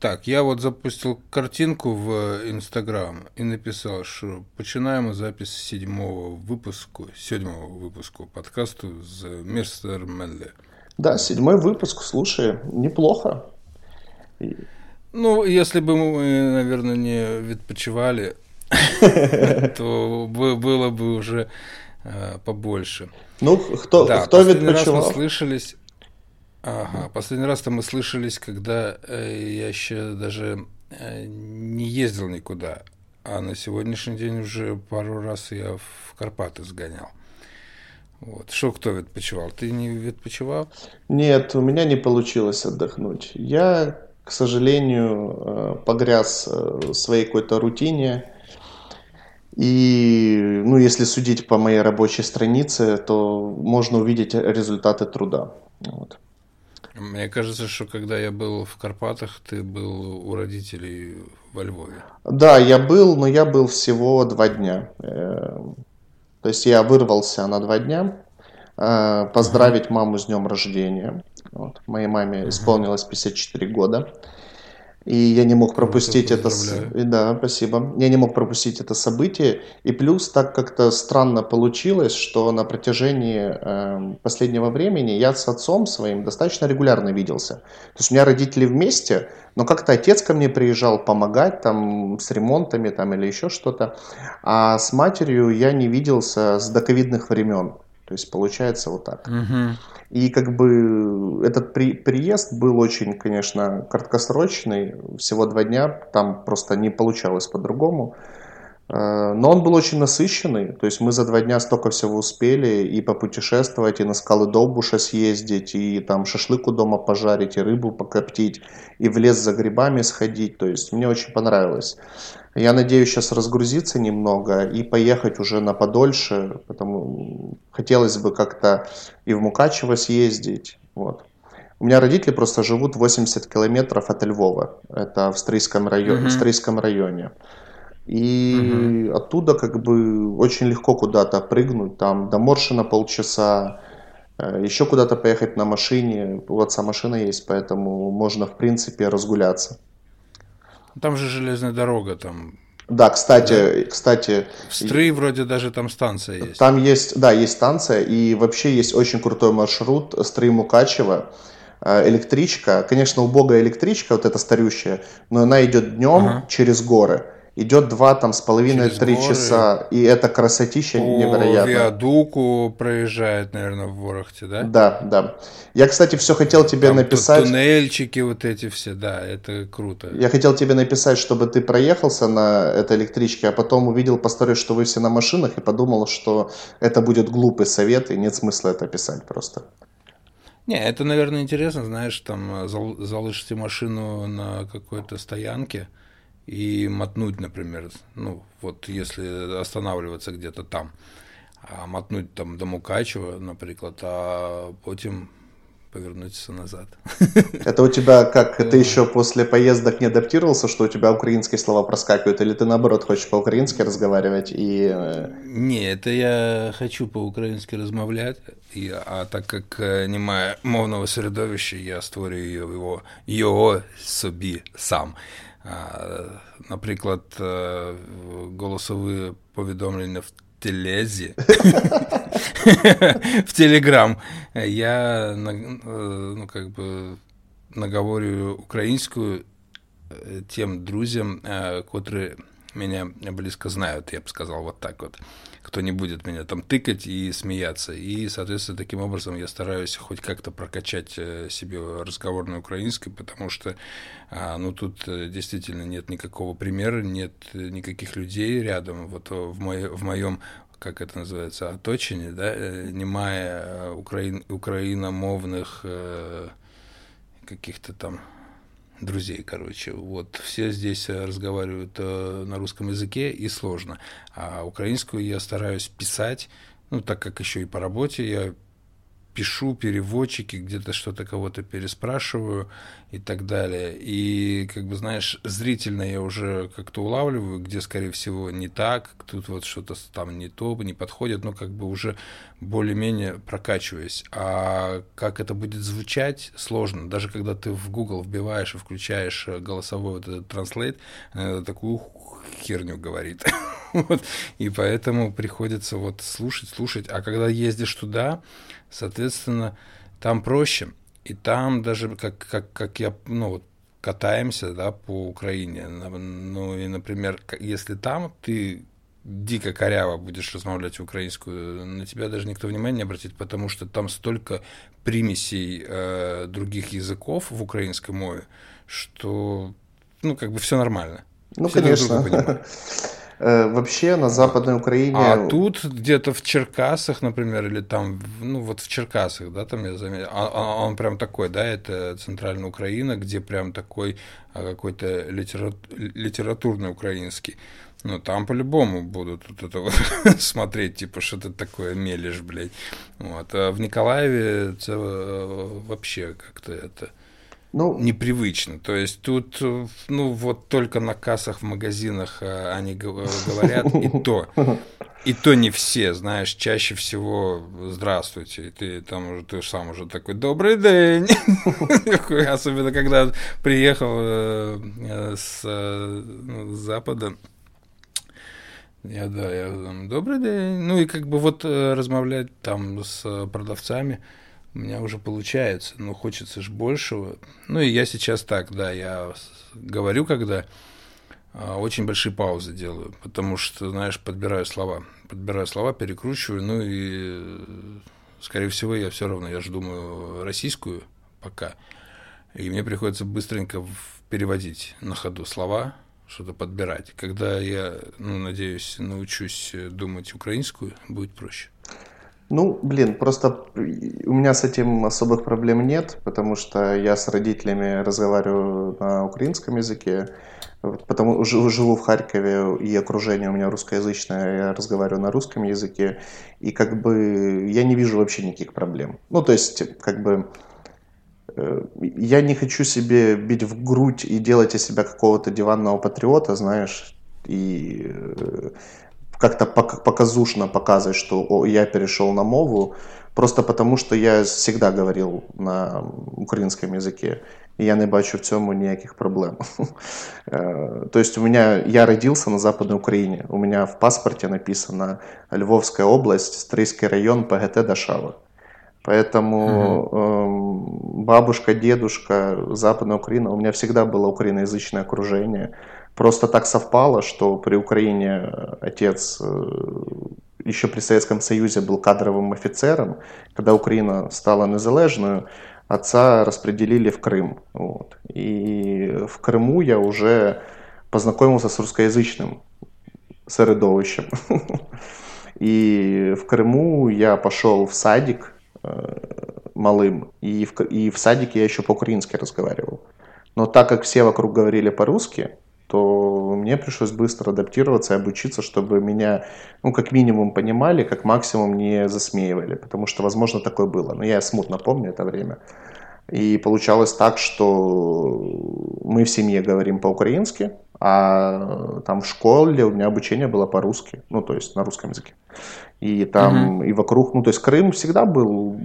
Так, я вот запустил картинку в Инстаграм и написал, что починаємо запись седьмого выпуску, седьмого выпуску подкасту з Мистер Менле. Да, седьмой выпуск, слушай, неплохо. Ну, если бы мы, наверное, не відпочивали, то было бы уже э, побольше. Ну, кто, да, кто последний раз мы слышались... Ага, последний раз-то мы слышались, когда э, я еще даже э, не ездил никуда, а на сегодняшний день уже пару раз я в Карпаты сгонял. Вот. Что кто відпочивал? Ты не відпочивал? Нет, у меня не получилось отдохнуть. Я, к сожалению, э, погряз в своей какой-то рутине. И, ну, если судить по моей рабочей странице, то можно увидеть результаты труда. Вот. Мне кажется, что когда я был в Карпатах, ты был у родителей во Львове. Да, я был, но я был всего два дня. Э, то есть я вырвался на два дня э, поздравить маму с днем рождения. Вот. Моей маме исполнилось 54 года. И я не мог пропустить это... Да, спасибо. Я не мог пропустить это событие. И плюс так как-то странно получилось, что на протяжении э, последнего времени я с отцом своим достаточно регулярно виделся. То есть у меня родители вместе, но как-то отец ко мне приезжал помогать там с ремонтами там или еще что-то. А с матерью я не виделся с доковидных времен. То есть получается вот так. Угу. И как бы этот при, приезд был очень, конечно, краткосрочный, всего два дня, там просто не получалось по-другому. Э, но он был очень насыщенный, то есть мы за два дня столько всего успели и попутешествовать, и на скалы Довбуша съездить, и там шашлык у дома пожарить, и рыбу покоптить, и в лес за грибами сходить, то есть мне очень понравилось. Я надеюсь сейчас разгрузиться немного и поехать уже на подольше, потому хотелось бы как-то и в Мукачево съездить, вот. У меня родители просто живут 80 километров от Львова, это в Стрийском районе. Mm-hmm. В Стрийском районе. И угу. оттуда как бы очень легко куда-то прыгнуть, там до Моршина полчаса, э, еще куда-то поехать на машине. У отца машина есть, поэтому можно в принципе разгуляться. Там же железная дорога, там да, кстати, да. кстати. В Стры вроде даже там станция есть. Там есть, да, есть станция, и вообще есть очень крутой маршрут Стры Мукачева. Э, электричка, конечно, убогая электричка, вот эта старющая, но она идет днем ага. через горы идет два там с половиной три часа, и это красотища по невероятно. виадуку проезжает, наверное, в Ворохте, да? Да, да. Я, кстати, все хотел тебе там написать. Туннельчики вот эти все, да, это круто. Я хотел тебе написать, чтобы ты проехался на этой электричке, а потом увидел по истории, что вы все на машинах, и подумал, что это будет глупый совет, и нет смысла это писать просто. Не, это, наверное, интересно, знаешь, там залышите машину на какой-то стоянке, и мотнуть, например, ну, вот если останавливаться где-то там, а мотнуть там до Мукачева, например, а потом повернуться назад. Это у тебя как, ты еще после поездок не адаптировался, что у тебя украинские слова проскакивают, или ты наоборот хочешь по-украински разговаривать и... Э, не, это я хочу по-украински размовлять, и, а так как э, немає мовного середовища, я створюю його, його собі сам. Наприклад, голосові повідомлення в телезі, в Телеграм. Я ну, как бы наговорю українською тем друзям, которые меня близко знают, я бы сказал вот так вот кто не будет меня там тыкать и смеяться. И, соответственно, таким образом я стараюсь хоть как-то прокачать э, себе разговорную украинский, потому что, а, ну, тут э, действительно нет никакого примера, нет никаких людей рядом. Вот в, мое, в моем как это называется, оточине, да, э, немає украин, украиномовных каких-то там друзей, короче. Вот все здесь э, разговаривают э, на русском языке и сложно. А украинскую я стараюсь писать, ну, так как еще и по работе я пишу переводчики, где-то что-то кого-то переспрашиваю и так далее. И, как бы, знаешь, зрительно я уже как-то улавливаю, где, скорее всего, не так, тут вот что-то там не то, не подходит, но как бы уже более-менее прокачиваюсь. А как это будет звучать, сложно. Даже когда ты в Google вбиваешь и включаешь голосовой вот этот Translate, э, такую херню говорит. вот. И поэтому приходится вот слушать, слушать. А когда ездишь туда, соответственно, там проще. И там даже, как, как, как я, ну, вот, катаемся, да, по Украине. Ну, и, например, если там ты дико коряво будешь размовлять украинскую, на тебя даже никто внимания не обратит, потому что там столько примесей э, других языков в украинской мове, что, ну, как бы все нормально. Ну, все конечно. Э, вообще на Западной Украине... А тут где-то в Черкасах, например, или там, ну вот в Черкасах, да, там я заметил, а, а он прям такой, да, это центральная Украина, где прям такой а, какой-то литера... литературный украинский. Ну, там по-любому будут вот это вот смотреть, типа, что ты такое мелешь, блядь. Вот. А в Николаеве это э, вообще как-то это ну, непривычно. То есть тут, ну, вот только на кассах в магазинах э, они говорят, и то. И то не все, знаешь, чаще всего здравствуйте. И ты там уже, ты сам уже такой, добрый день. Особенно, когда приехал э, э, ну, с запада. Я, да, я там, добрый день. Ну, и как бы вот размовлять там с продавцами у меня уже получается, но хочется же большего. Ну и я сейчас так, да, я говорю, когда а, очень большие паузы делаю, потому что, знаешь, подбираю слова, подбираю слова, перекручиваю, ну и, скорее всего, я все равно, я же думаю российскую пока, и мне приходится быстренько переводить на ходу слова, что-то подбирать. Когда я, ну, надеюсь, научусь думать украинскую, будет проще. Ну, блин, просто у меня с этим особых проблем нет, потому что я с родителями разговариваю на украинском языке, потому живу в Харькове, и окружение у меня русскоязычное, я разговариваю на русском языке, и как бы я не вижу вообще никаких проблем. Ну, то есть, как бы э, я не хочу себе бить в грудь и делать из себя какого-то диванного патриота, знаешь, и э, как-то показушно показывать, что о, я перешел на мову, просто потому що я всегда говорил на українському языке. И я не бачу в цьому ніяких проблем. То есть у меня, я родился на Западной Украине. У меня в паспорте написано Львовская область, Стрийский район, ПГТ Дашава. Поэтому угу. бабушка, дедушка, Западная Украина, у меня всегда было украиноязычное окружение. Просто так совпало, что при Украине отец э, еще при Советском Союзе был кадровым офицером. Когда Украина стала незалежною, отца распределили в Крым. Вот. И в Крыму я уже познакомился с русскоязычным середовищем. И в Крыму я пошел в садик э, малым, и в, и в садике я еще по-украински разговаривал. Но так как все вокруг говорили по-русски, то мне пришлось быстро адаптироваться и обучиться, чтобы меня, ну, как минимум понимали, как максимум не засмеивали, потому что, возможно, такое было. Но я смутно помню это время. И получалось так, что мы в семье говорим по-украински, а там в школе у меня обучение было по-русски, ну, то есть на русском языке. И там, mm-hmm. и вокруг, ну, то есть Крым всегда был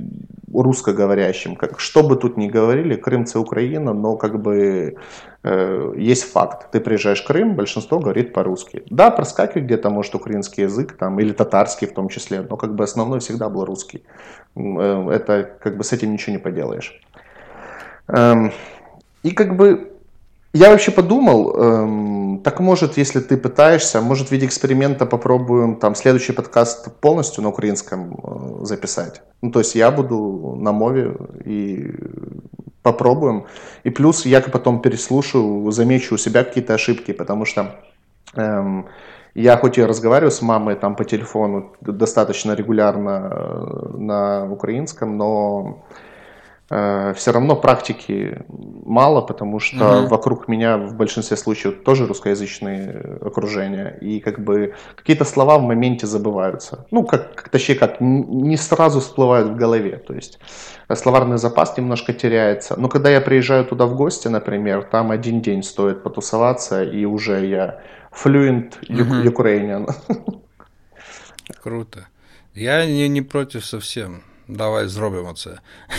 русскоговорящим. Как, что бы тут ни говорили, Крым это Украина, но как бы есть факт. Ты приезжаешь в Крым, большинство говорит по-русски. Да, проскакивает где-то, может, украинский язык, там, или татарский в том числе, но как бы основной всегда был русский. Э, это как бы с этим ничего не поделаешь. Эм, и как бы я вообще подумал, эм, так может, если ты пытаешься, может в виде эксперимента попробуем там следующий подкаст полностью на украинском э, записать. Ну, то есть я буду на мове и попробуем. И плюс я потом переслушаю, замечу у себя какие-то ошибки, потому что эм, я хоть и разговариваю с мамой там по телефону достаточно регулярно э, на украинском, но все равно практики мало, потому что угу. вокруг меня в большинстве случаев тоже русскоязычные окружения, и как бы какие-то слова в моменте забываются. Ну, как, точнее, как не сразу всплывают в голове, то есть э, словарный запас немножко теряется. Но когда я приезжаю туда в гости, например, там один день стоит потусоваться, и уже я fluent угу. Ukrainian. Круто. Я не, не против совсем. Давай зробимо це.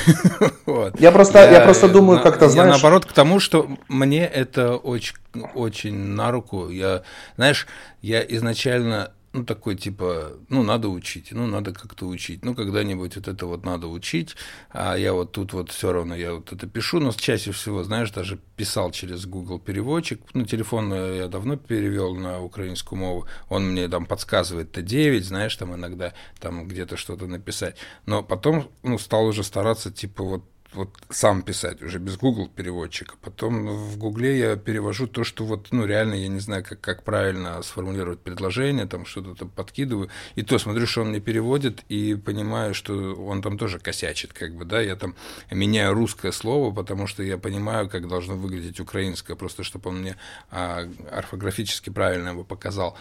вот. Я просто, я, я просто думаю, как-то знаешь. Я наоборот к тому, что мне это очень, очень на руку. Я, знаешь, я изначально ну, такой типа, ну, надо учить, ну, надо как-то учить, ну, когда-нибудь вот это вот надо учить, а я вот тут вот все равно, я вот это пишу, но чаще всего, знаешь, даже писал через Google переводчик, ну, телефон я давно перевел на украинскую мову, он мне там подсказывает Т9, знаешь, там иногда там где-то что-то написать, но потом, ну, стал уже стараться, типа, вот вот сам писать уже без Google переводчика. Потом в Гугле я перевожу то, что вот, ну, реально я не знаю, как, как правильно сформулировать предложение, там что-то там подкидываю. И то смотрю, что он мне переводит, и понимаю, что он там тоже косячит, как бы, да, я там меняю русское слово, потому что я понимаю, как должно выглядеть украинское, просто чтобы он мне а, орфографически правильно его показал.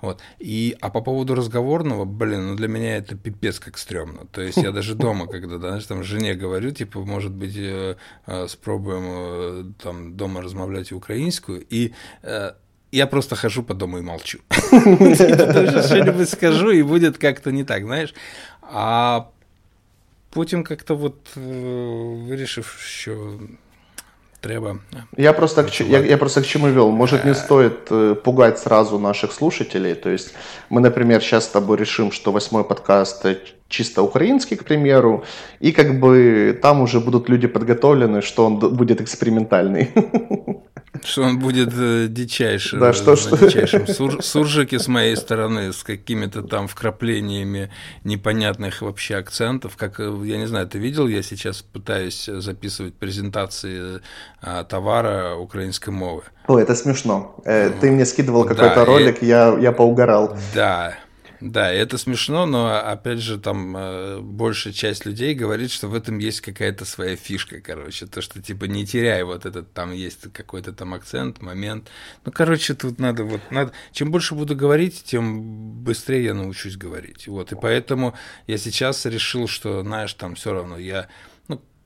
Вот. И, а по поводу разговорного, блин, ну для меня это пипец как стрёмно. То есть я даже дома, когда, знаешь, там жене говорю, типа, может быть, э, э, спробуем э, там дома размовлять украинскую, и я просто хожу по дому и молчу. Что-нибудь скажу, и будет как-то не так, знаешь. А потім как-то вот вирішив, що треба. Я просто, к, я, я просто к чему вел. Может, не стоит пугать сразу наших слушателей. То есть мы, например, сейчас с тобой решим, что восьмой подкаст чисто украинский, к примеру, и как бы там уже будут люди подготовлены, что он будет экспериментальный. Что он будет э, дичайшим, да, что, что... дичайшим сур, суржики с моей стороны, с какими-то там вкраплениями непонятных вообще акцентов. Как, э, я не знаю, ты видел, я сейчас пытаюсь записывать презентации а, товара украинской мовы. О, это смешно. Э, ты мне скидывал какой-то да, ролик, и... я, я поугорал. Да, да, это смешно, но опять же там э, большая часть людей говорит, что в этом есть какая-то своя фишка, короче, то, что типа не теряй вот этот, там есть какой-то там акцент, момент. Ну, короче, тут надо вот, надо, чем больше буду говорить, тем быстрее я научусь говорить. Вот, и поэтому я сейчас решил, что, знаешь, там все равно я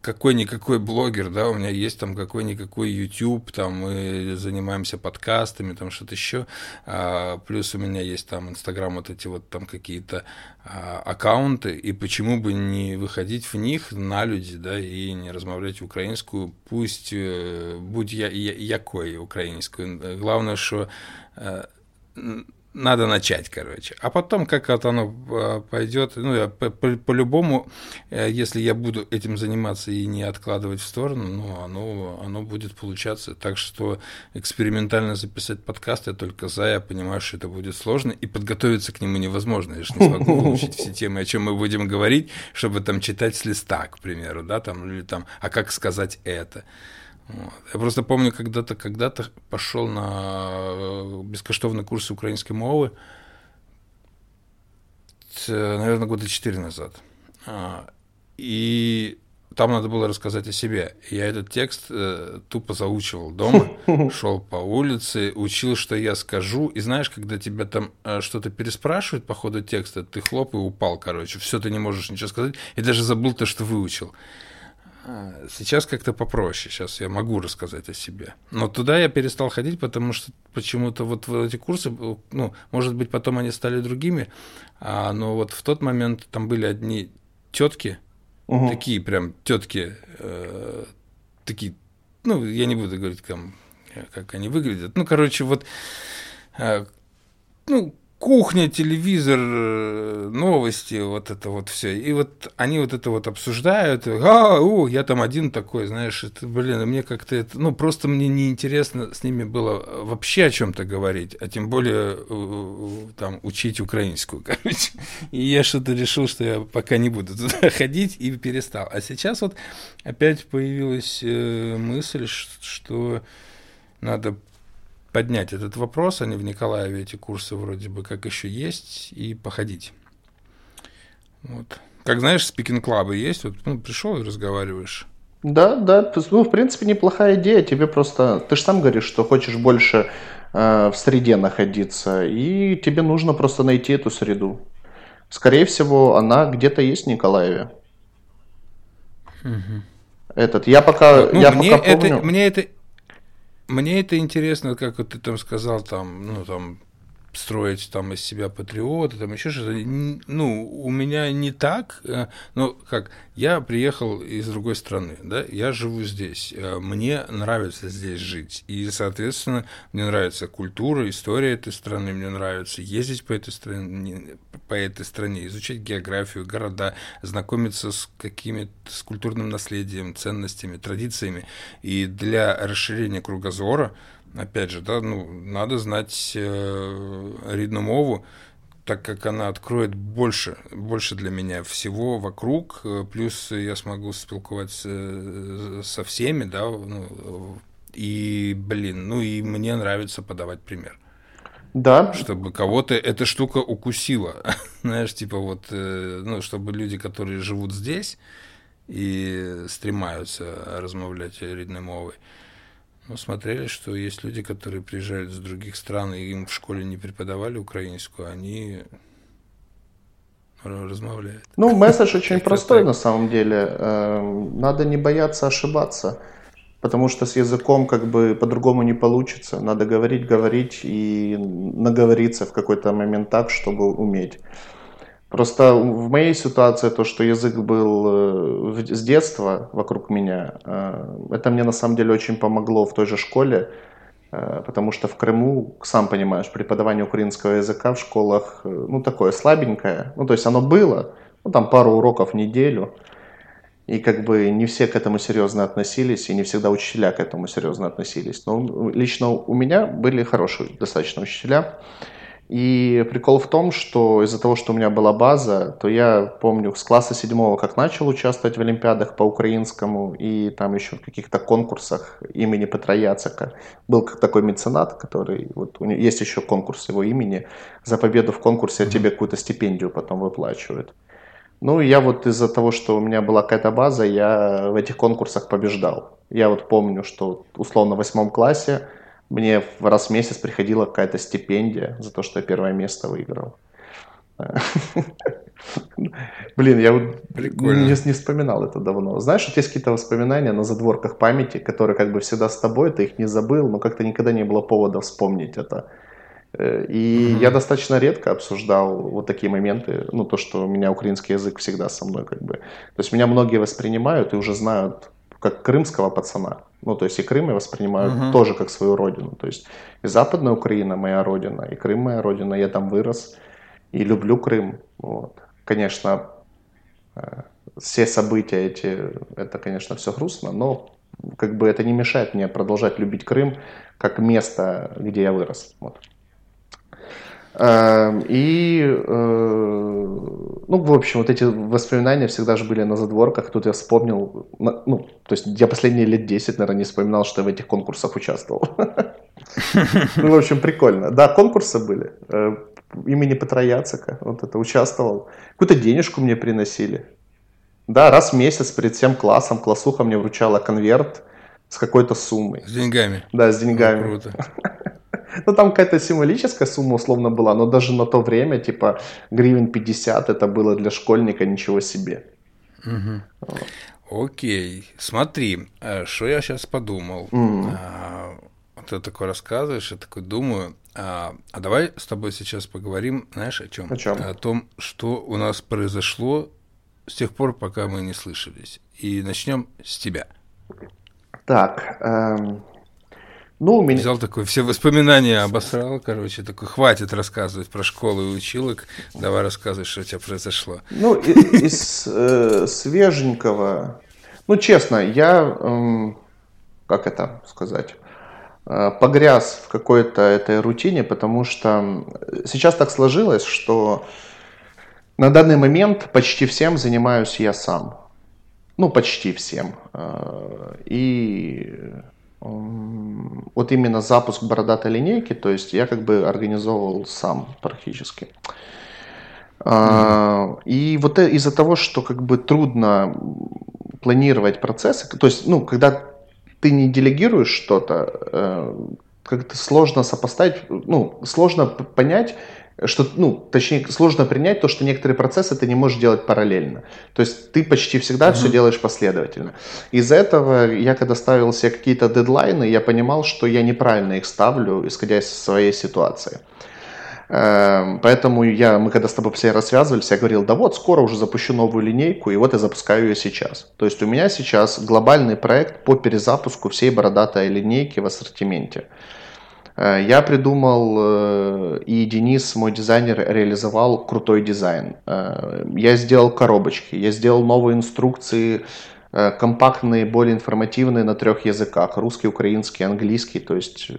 какой-никакой блогер, да, у меня есть там какой-никакой YouTube, там мы занимаемся подкастами, там что-то еще, а, плюс у меня есть там Инстаграм, вот эти вот там какие-то а, аккаунты, и почему бы не выходить в них на люди, да, и не размовлять украинскую, пусть, э, будь я, я якой украинскую, главное, что э, надо начать, короче. А потом, как вот оно а, пойдет, ну, я по-любому, по, э, если я буду этим заниматься и не откладывать в сторону, ну, оно, оно будет получаться. Так что экспериментально записать подкаст я только за, я понимаю, что это будет сложно, и подготовиться к нему невозможно. Я же не смогу выучить все темы, о чем мы будем говорить, чтобы там читать с листа, к примеру, да, там, или там, а как сказать это. Я просто помню, когда-то когда-то пошел на э, бескоштовный курс украинской мовы, наверное, года четыре назад. А, и там надо было рассказать о себе. Я этот текст э, тупо заучивал дома, шел по улице, учил, что я скажу. И знаешь, когда тебя там э, что-то переспрашивают по ходу текста, ты хлоп и упал, короче. Все, ты не можешь ничего сказать. И даже забыл то, что выучил. А, сейчас как-то попроще, сейчас я могу рассказать о себе. Но туда я перестал ходить, потому что почему-то вот в эти курсы, ну, может быть, потом они стали другими, а, но вот в тот момент там были одни тетки, угу. такие прям тетки, э, такие, ну, я не буду говорить, там, как они выглядят. Ну, короче, вот, э, ну, кухня, телевизор, э, новости, вот это вот все. И вот они вот это вот обсуждают. А, о, я там один такой, знаешь, это, блин, мне как-то это, ну, просто мне неинтересно с ними было вообще о чем-то говорить, а тем более э, там учить украинскую, короче. И я что-то решил, что я пока не буду туда ходить и перестал. А сейчас вот опять появилась э, мысль, что надо поднять этот вопрос, они в Николаеве эти курсы вроде бы как еще есть, и походить. Вот. Как знаешь, спикинг-клабы есть, вот ну, пришел и разговариваешь. Да, да, ну, в принципе, неплохая идея. Тебе просто, ты же сам говоришь, что хочешь больше э, в среде находиться, и тебе нужно просто найти эту среду. Скорее всего, она где-то есть в Николаеве. Угу. Этот, я пока, ну, я мне пока это, помню. Мне это, мне это интересно, как вот ты там сказал, там, ну, там, строить там из себя патриота, там еще что-то. Ну, у меня не так, э, ну, как, я приехал из другой страны, да, я живу здесь, э, мне нравится здесь жить, и, соответственно, мне нравится культура, история этой страны, мне нравится ездить по этой стране, по этой стране, изучать географию, города, знакомиться с какими-то, с культурным наследием, ценностями, традициями, и для расширения кругозора, опять же, да, ну, надо знать э, рідну мову, так как она откроет больше, больше для меня всего вокруг, э, плюс я смогу спілкуватися э, со всеми, да, ну, и, блин, ну и мне нравится подавать пример. Да. Чтобы кого-то эта штука укусила. Знаешь, типа вот, э, ну, чтобы люди, которые живут здесь и стремаются размовлять рідною мовой, мы смотрели, что есть люди, которые приезжают из других стран, и им в школе не преподавали украинскую, они размовляют. Ну, месседж очень простой на самом деле. Эм, надо не бояться ошибаться, потому что с языком как бы по-другому не получится. Надо говорить, говорить и наговориться в какой-то момент так, чтобы уметь. Просто в моей ситуации то, что язык был э, с детства вокруг меня, э, это мне на самом деле очень помогло в той же школе, э, потому что в Крыму, сам понимаешь, преподавание украинского языка в школах, ну, такое слабенькое. Ну, то есть оно было, ну, там пару уроков в неделю, и как бы не все к этому серьезно относились, и не всегда учителя к этому серьезно относились. Но лично у меня были хорошие достаточно учителя, и прикол в том, что из-за того, что у меня была база, то я помню с класса седьмого, как начал участвовать в олимпиадах по украинскому и там еще в каких-то конкурсах имени Петра Яцека. Был как такой меценат, который, вот у него есть еще конкурс его имени, за победу в конкурсе тебе какую-то стипендию потом выплачивают. Ну, я вот из-за того, что у меня была какая-то база, я в этих конкурсах побеждал. Я вот помню, что условно в восьмом классе мне раз в месяц приходила какая-то стипендия за то, что я первое место выиграл. Блин, я вот не, не вспоминал это давно. Знаешь, вот есть какие-то воспоминания на задворках памяти, которые как бы всегда с тобой, ты их не забыл, но как-то никогда не было повода вспомнить это. Э, и mm-hmm. я достаточно редко обсуждал вот такие моменты, ну то, что у меня украинский язык всегда со мной как бы. То есть меня многие воспринимают и уже знают как крымского пацана. Ну, то есть и Крым я воспринимаю угу. тоже как свою родину. То есть и Западная Украина моя родина, и Крым моя родина, я там вырос и люблю Крым. Вот. Конечно, э, все события эти, это, конечно, все грустно, но как бы это не мешает мне продолжать любить Крым как место, где я вырос. Вот. Эм, и, э, ну, в общем, вот эти воспоминания всегда же были на задворках. Тут я вспомнил, ну, то есть я последние лет 10, наверное, не вспоминал, что я в этих конкурсах участвовал. Ну, в общем, прикольно. Да, конкурсы были. Э, имени Петра Яцека, вот это участвовал. Какую-то денежку мне приносили. Да, раз в месяц перед всем классом классуха мне вручала конверт с какой-то суммой. С деньгами? Да, с деньгами. Ну, круто. Ну, там какая-то символическая сумма условно была, но даже на то время, типа, гривен 50 это было для школьника ничего себе. Угу. Вот. Окей, смотри, что э, я сейчас подумал. Mm. А, ты такой рассказываешь, я такой думаю, а, а давай с тобой сейчас поговорим, знаешь, о чем? О чем? О том, что у нас произошло с тех пор, пока мы не слышались. И начнем с тебя. Так, эм, ну, у меня... Взял такой, все воспоминания обосрал, короче, такой, хватит рассказывать про школу и училок, давай рассказывай, что у тебя произошло. Ну, из э, свеженького, ну, честно, я, э, как это сказать, э, погряз в какой-то этой рутине, потому что сейчас так сложилось, что на данный момент почти всем занимаюсь я сам. Ну, почти всем. Э, и вот именно запуск бородатой линейки, то есть я как бы организовывал сам практически. Mm-hmm. И вот э, из-за того, что как бы трудно планировать процессы, то есть, ну, когда ты не делегируешь что-то, э, как-то сложно сопоставить, ну, сложно понять, что, ну, точнее, сложно принять то, что некоторые процессы ты не можешь делать параллельно. То есть ты почти всегда mm-hmm. все делаешь последовательно. Из-за этого я, когда ставил себе какие-то дедлайны, я понимал, что я неправильно их ставлю, исходя из своей ситуации. Эм, поэтому я, мы когда с тобой все рассвязывались, я говорил, да вот, скоро уже запущу новую линейку, и вот я запускаю ее сейчас. То есть у меня сейчас глобальный проект по перезапуску всей бородатой линейки в ассортименте. Э, я придумал, э, и Денис, мой дизайнер, реализовал крутой дизайн. Э, я сделал коробочки, я сделал новые инструкции, компактные, более информативные на трех языках. Русский, украинский, английский. То есть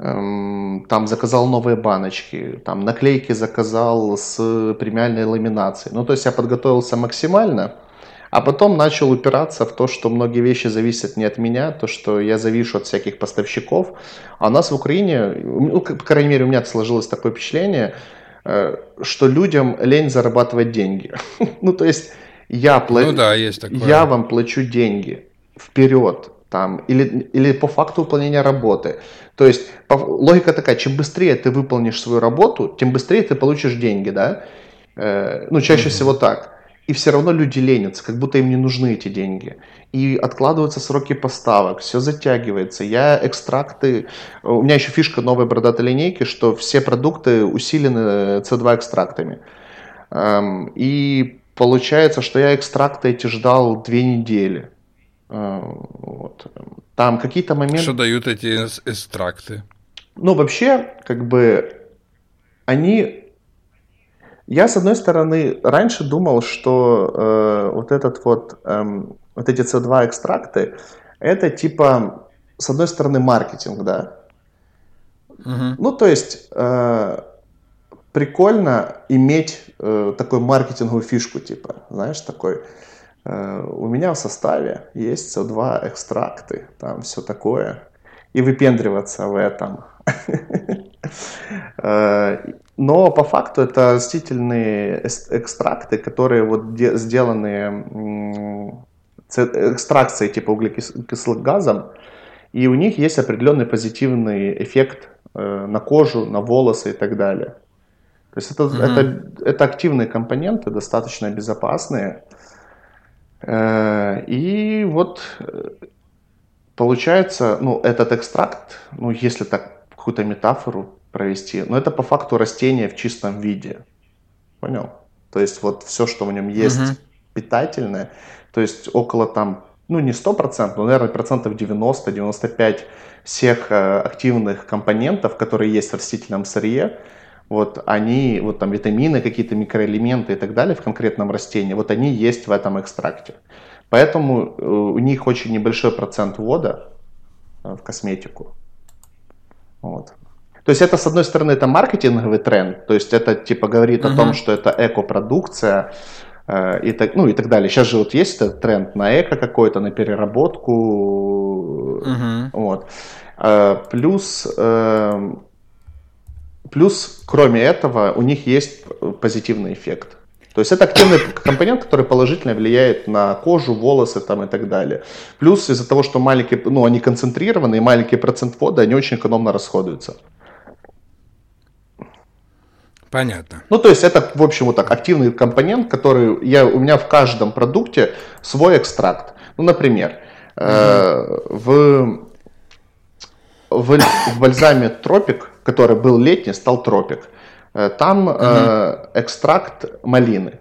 эм, там заказал новые баночки, там наклейки заказал с премиальной ламинацией. Ну, то есть я подготовился максимально – а потом начал упираться в то, что многие вещи зависят не от меня, то, что я завишу от всяких поставщиков. А у нас в Украине, ну, по крайней мере, у меня сложилось такое впечатление, э, что людям лень зарабатывать деньги. ну, то есть я, пла... ну, да, есть такое. я вам плачу деньги вперед, там, или, или по факту выполнения работы. То есть по, логика такая, чем быстрее ты выполнишь свою работу, тем быстрее ты получишь деньги, да? Э, ну, чаще mm-hmm. всего так и все равно люди ленятся, как будто им не нужны эти деньги. И откладываются сроки поставок, все затягивается. Я экстракты... У меня еще фишка новой бородатой линейки, что все продукты усилены C2 экстрактами. Эм, и получается, что я экстракты эти ждал две недели. Эм, вот. Там какие-то моменты... Что дают эти экстракты? Ну, вообще, как бы, они я, с одной стороны, раньше думал, что э, вот этот вот, э, вот эти C2 экстракты, это типа, с одной стороны, маркетинг, да. Угу. Ну, то есть, э, прикольно иметь э, такую маркетинговую фишку, типа, знаешь, такой, э, у меня в составе есть C2 экстракты, там все такое, и выпендриваться в этом. Но по факту это растительные экстракты, которые вот сделаны экстракцией типа углекислых газом, и у них есть определенный позитивный эффект э, на кожу, на волосы и так далее. То есть это, mm-hmm. это, это активные компоненты, достаточно безопасные. Э, и вот э, получается, ну, этот экстракт, ну, если так какую-то метафору провести. Но это по факту растение в чистом виде. Понял? То есть вот все, что в нем есть угу. питательное, то есть около там, ну не 100%, но, наверное, процентов 90-95 всех э, активных компонентов, которые есть в растительном сырье, вот они, вот там витамины, какие-то микроэлементы и так далее в конкретном растении, вот они есть в этом экстракте. Поэтому э, у них очень небольшой процент вода э, в косметику. Вот. То есть это, с одной стороны, это маркетинговый тренд, то есть это типа говорит uh-huh. о том, что это эко-продукция э, и, так, ну, и так далее. Сейчас же вот есть этот тренд на эко какой-то, на переработку. Uh-huh. Вот. Э, плюс, э, плюс, кроме этого, у них есть позитивный эффект. То есть это активный компонент, который положительно влияет на кожу, волосы там и так далее. Плюс из-за того, что маленький, ну, они концентрированы, и маленький процент воды, они очень экономно расходуются. Понятно. Ну, то есть это, в общем, вот так, активный компонент, который я, у меня в каждом продукте свой экстракт. Ну, например, угу. э, в, в, в бальзаме Тропик, который был летний, стал Тропик, э, там угу. э, экстракт малины.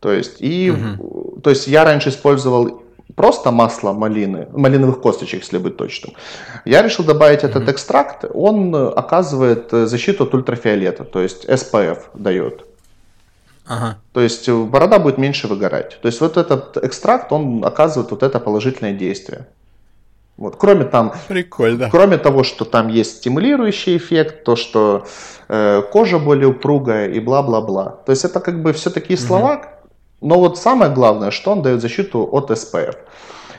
То есть, и, угу. то есть я раньше использовал просто масло малины, малиновых косточек, если быть точным. Я решил добавить mm-hmm. этот экстракт. Он э, оказывает э, защиту от ультрафиолета, то есть SPF дает. Ага. То есть э, борода будет меньше выгорать. То есть вот этот экстракт, он оказывает вот это положительное действие. Вот. Кроме, там, Прикольно. кроме того, что там есть стимулирующий эффект, то, что э, кожа более упругая и бла-бла-бла. То есть это как бы все такие слова, угу. Но вот самое главное, что он дает защиту от SPF.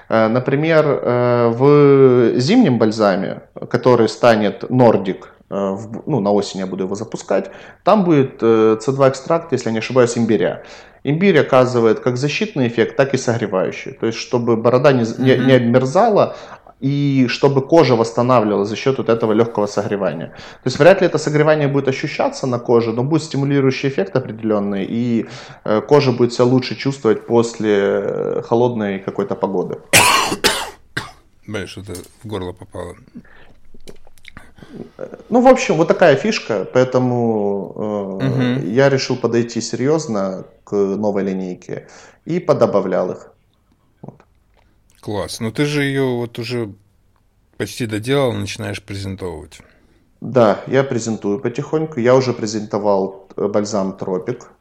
Э, например, э, в зимнем бальзаме, который станет Nordic э, ну, на осень я буду его запускать, там будет C2 экстракт, если я не ошибаюсь, имбиря. Имбирь оказывает как защитный эффект, так и согревающий. То есть, чтобы борода не, не, не обмерзала, и чтобы кожа восстанавливалась за счет вот этого легкого согревания. То есть вряд ли это согревание будет ощущаться на коже, но будет стимулирующий эффект определенный, и э, кожа будет себя лучше чувствовать после э, холодной какой-то погоды. Блин, что-то в горло попало. Ну, в общем, вот такая фишка, поэтому э, угу. я решил подойти серьезно к новой линейке и подобавлял их. Класс. Ну ты же ее вот уже почти доделал, начинаешь презентовать. Да, я презентую потихоньку. Я уже презентовал э, бальзам Тропик,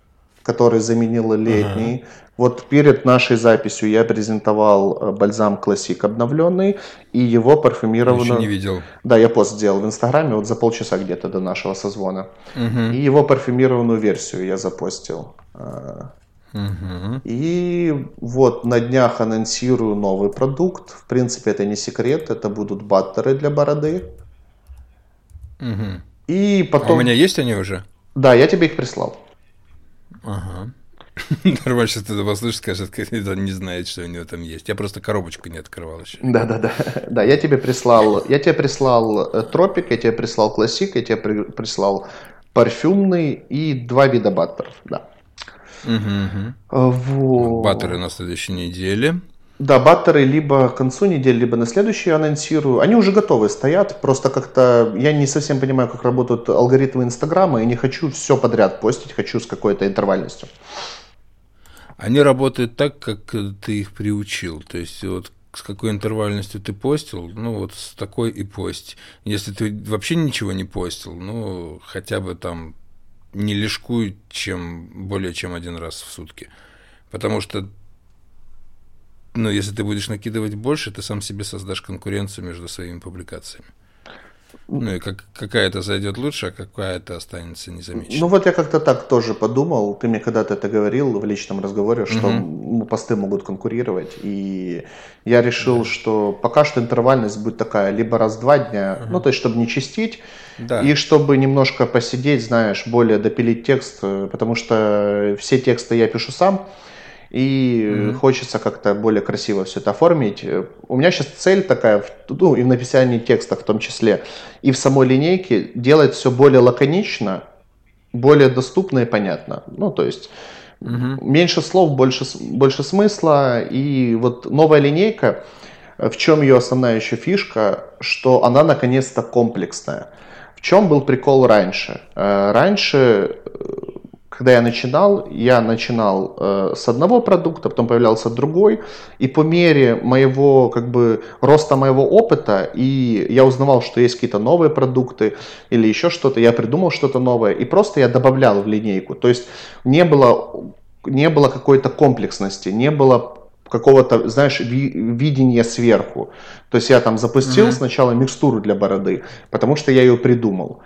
который заменил летний. Ага. Вот перед нашей записью я презентовал э, бальзам Классик обновленный и его парфюмированную... Я еще не видел. Да, я пост сделал в Инстаграме вот за полчаса где-то до нашего созвона. Угу. И его парфюмированную версию я запостил. Угу. И вот на днях анонсирую новый продукт. В принципе, это не секрет, это будут баттеры для бороды. Угу. И потом... А у меня есть они уже? Да, я тебе их прислал. Ага. Нормально, что ты послушаешь, скажет, он не знает, что у него там есть. Я просто коробочку не открывал еще. Да, да, да. Да, я тебе прислал, я тебе прислал э, тропик, я тебе прислал классик, я тебе прислал парфюмный и два вида баттеров, да. Угу, Вот. Баттеры на следующей неделе. Да, баттеры либо к концу недели, либо на следующую анонсирую. Они уже готовы стоят, просто как-то я не совсем понимаю, как работают алгоритмы Инстаграма, и не хочу все подряд постить, хочу с какой-то интервальностью. Они работают так, как ты их приучил. То есть вот с какой интервальностью ты постил, ну вот с такой и пость. Если ты вообще ничего не постил, ну хотя бы там не лишкуй чем, более чем один раз в сутки. Потому что, ну, если ты будешь накидывать больше, ты сам себе создашь конкуренцию между своими публикациями. Ну и как, какая-то зайдет лучше, а какая-то останется незамеченной. Ну вот я как-то так тоже подумал. Ты мне когда-то это говорил в личном разговоре, что угу. посты могут конкурировать. И я решил, да. что пока что интервальность будет такая, либо раз в два дня, угу. ну то есть чтобы не чистить, да. и чтобы немножко посидеть, знаешь, более допилить текст, э, потому что все тексты я пишу сам и mm-hmm. хочется как-то более красиво все это оформить. У меня сейчас цель такая, ну и в написании текста в том числе, и в самой линейке делать все более лаконично, более доступно и понятно. Ну, то есть mm-hmm. меньше слов, больше, больше смысла. И вот новая линейка, в чем ее основная еще фишка, что она наконец-то комплексная. В чем был прикол раньше? Э, раньше когда я начинал, я начинал э, с одного продукта, потом появлялся другой, и по мере моего, как бы, роста моего опыта, и я узнавал, что есть какие-то новые продукты или еще что-то, я придумал что-то новое, и просто я добавлял в линейку. То есть не было, не было какой-то комплексности, не было какого-то, знаешь, ви- видения сверху. То есть я там запустил mm-hmm. сначала микстуру для бороды, потому что я ее придумал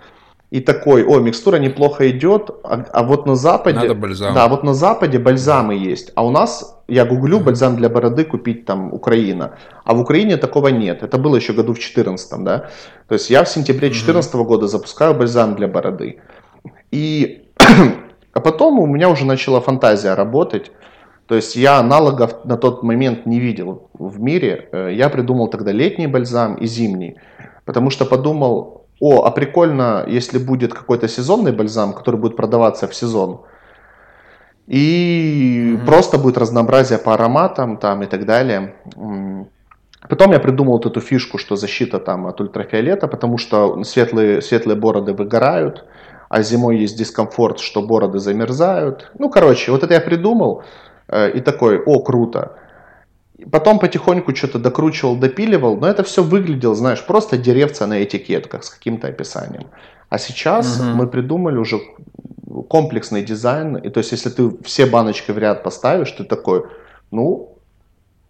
и такой, о, микстура неплохо идет, а, а вот на Западе... Надо бальзам. Да, вот на Западе бальзамы есть, а у нас, я гуглю, бальзам для бороды купить там Украина, а в Украине такого нет. Это было еще году в 14 да. То есть я в сентябре 2014 угу. года запускаю бальзам для бороды. И... а потом у меня уже начала фантазия работать, то есть я аналогов на тот момент не видел в мире. Э, я придумал тогда летний бальзам и зимний, потому что подумал, о, а прикольно, если будет какой-то сезонный бальзам, который будет продаваться в сезон. И mm-hmm. просто будет разнообразие по ароматам там и так далее. Потом я придумал вот эту фишку, что защита там от ультрафиолета, потому что светлые, светлые бороды выгорают, а зимой есть дискомфорт, что бороды замерзают. Ну, короче, вот это я придумал и такой, о, круто. Потом потихоньку что-то докручивал, допиливал, но это все выглядело, знаешь, просто деревца на этикетках с каким-то описанием. А сейчас угу. мы придумали уже комплексный дизайн, и то есть если ты все баночки в ряд поставишь, ты такой, ну,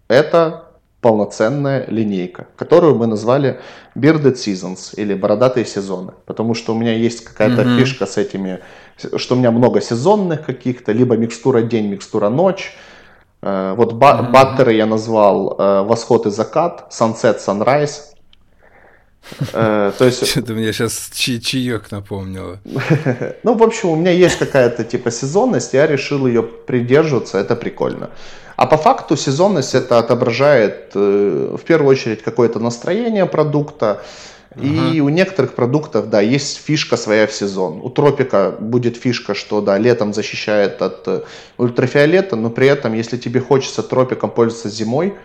это полноценная линейка, которую мы назвали Bearded Seasons или бородатые сезоны, потому что у меня есть какая-то mm фишка с этими, что у меня много сезонных каких-то, либо микстура день, микстура ночь, Э, вот ба- баттеры я назвал э, «Восход и закат», «Sunset, Sunrise». Э, то есть... Что-то мне сейчас чаек напомнило. ну, в общем, у меня есть какая-то типа сезонность, я решил ее придерживаться, это прикольно. А по факту сезонность это отображает в первую очередь какое-то настроение продукта, и у некоторых продуктов, да, есть фишка своя в сезон. У тропика будет фишка, что, да, летом защищает от э, ультрафиолета, но при этом, если тебе хочется тропиком пользоваться зимой,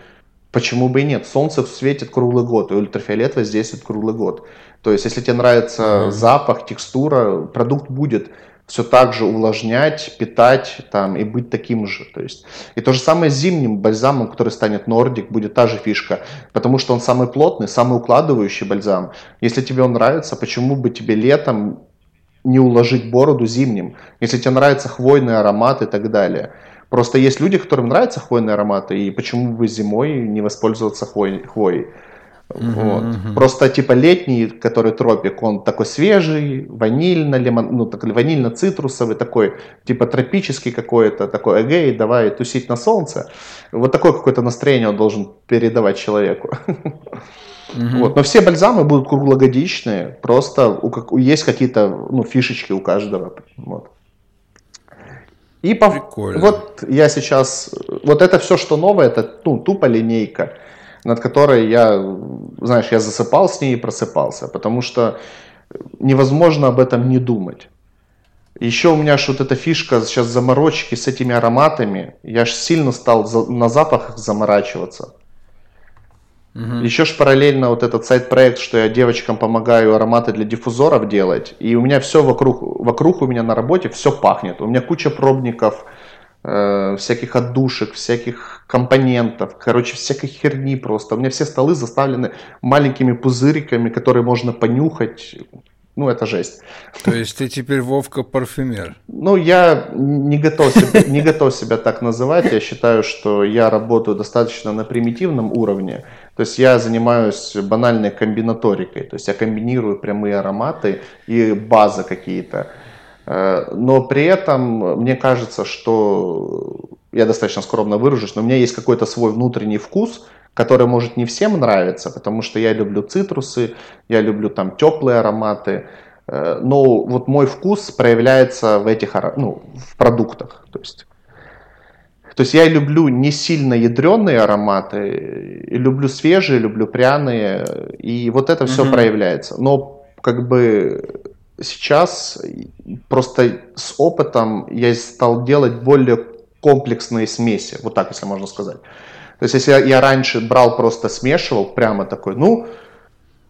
почему бы и нет? Солнце светит круглый год, и ультрафиолет воздействует круглый год. То есть, если тебе нравится mm-hmm. запах, текстура, продукт будет все так же увлажнять, питать там, и быть таким же. То есть, и то же самое с зимним бальзамом, который станет Нордик, будет та же фишка, потому что он самый плотный, самый укладывающий бальзам. Если тебе он нравится, почему бы тебе летом не уложить бороду зимним, если тебе нравится хвойный аромат и так далее. Просто есть люди, которым нравятся хвойные ароматы, и почему бы зимой не воспользоваться хвой, хвоей. Вот. Uh-huh, Просто типа летний, который тропик, он такой свежий, ванильно-лимон, ну такой ванильно-цитрусовый, такой типа тропический какой-то, такой эгей, давай тусить на солнце. Вот такое какое-то настроение он должен передавать человеку. Uh-huh. Вот. Но все бальзамы будут круглогодичные, просто у, как, есть какие-то ну, фишечки у каждого. Вот. И по, вот я сейчас, вот это все, что новое, это ну, тупо линейка над которой я, знаешь, я засыпал с ней и просыпался, потому что невозможно об этом не думать. Еще у меня ж вот эта фишка, сейчас заморочки с этими ароматами, я ж сильно стал на запахах заморачиваться. Угу. Еще ж параллельно вот этот сайт-проект, что я девочкам помогаю ароматы для диффузоров делать, и у меня все вокруг, вокруг у меня на работе все пахнет. У меня куча пробников, э, всяких отдушек, всяких компонентов, короче, всякой херни просто. У меня все столы заставлены маленькими пузыриками, которые можно понюхать. Ну, это жесть. То есть ты теперь Вовка парфюмер? Ну, я не готов, себя, не готов себя так называть. Я считаю, что я работаю достаточно на примитивном уровне. То есть я занимаюсь банальной комбинаторикой. То есть я комбинирую прямые ароматы и базы какие-то. Э, но при этом мне кажется, что я достаточно скромно выражусь, но у меня есть какой-то свой внутренний вкус, который может не всем нравиться, потому что я люблю цитрусы, я люблю там теплые ароматы, э, но вот мой вкус проявляется в этих ну, в продуктах. То есть, то есть я люблю не сильно ядреные ароматы, люблю свежие, люблю пряные, и вот это все mm-hmm. проявляется. Но как бы сейчас просто с опытом я стал делать более комплексные смеси, вот так, если можно сказать. То есть, если я, раньше брал, просто смешивал, прямо такой, ну,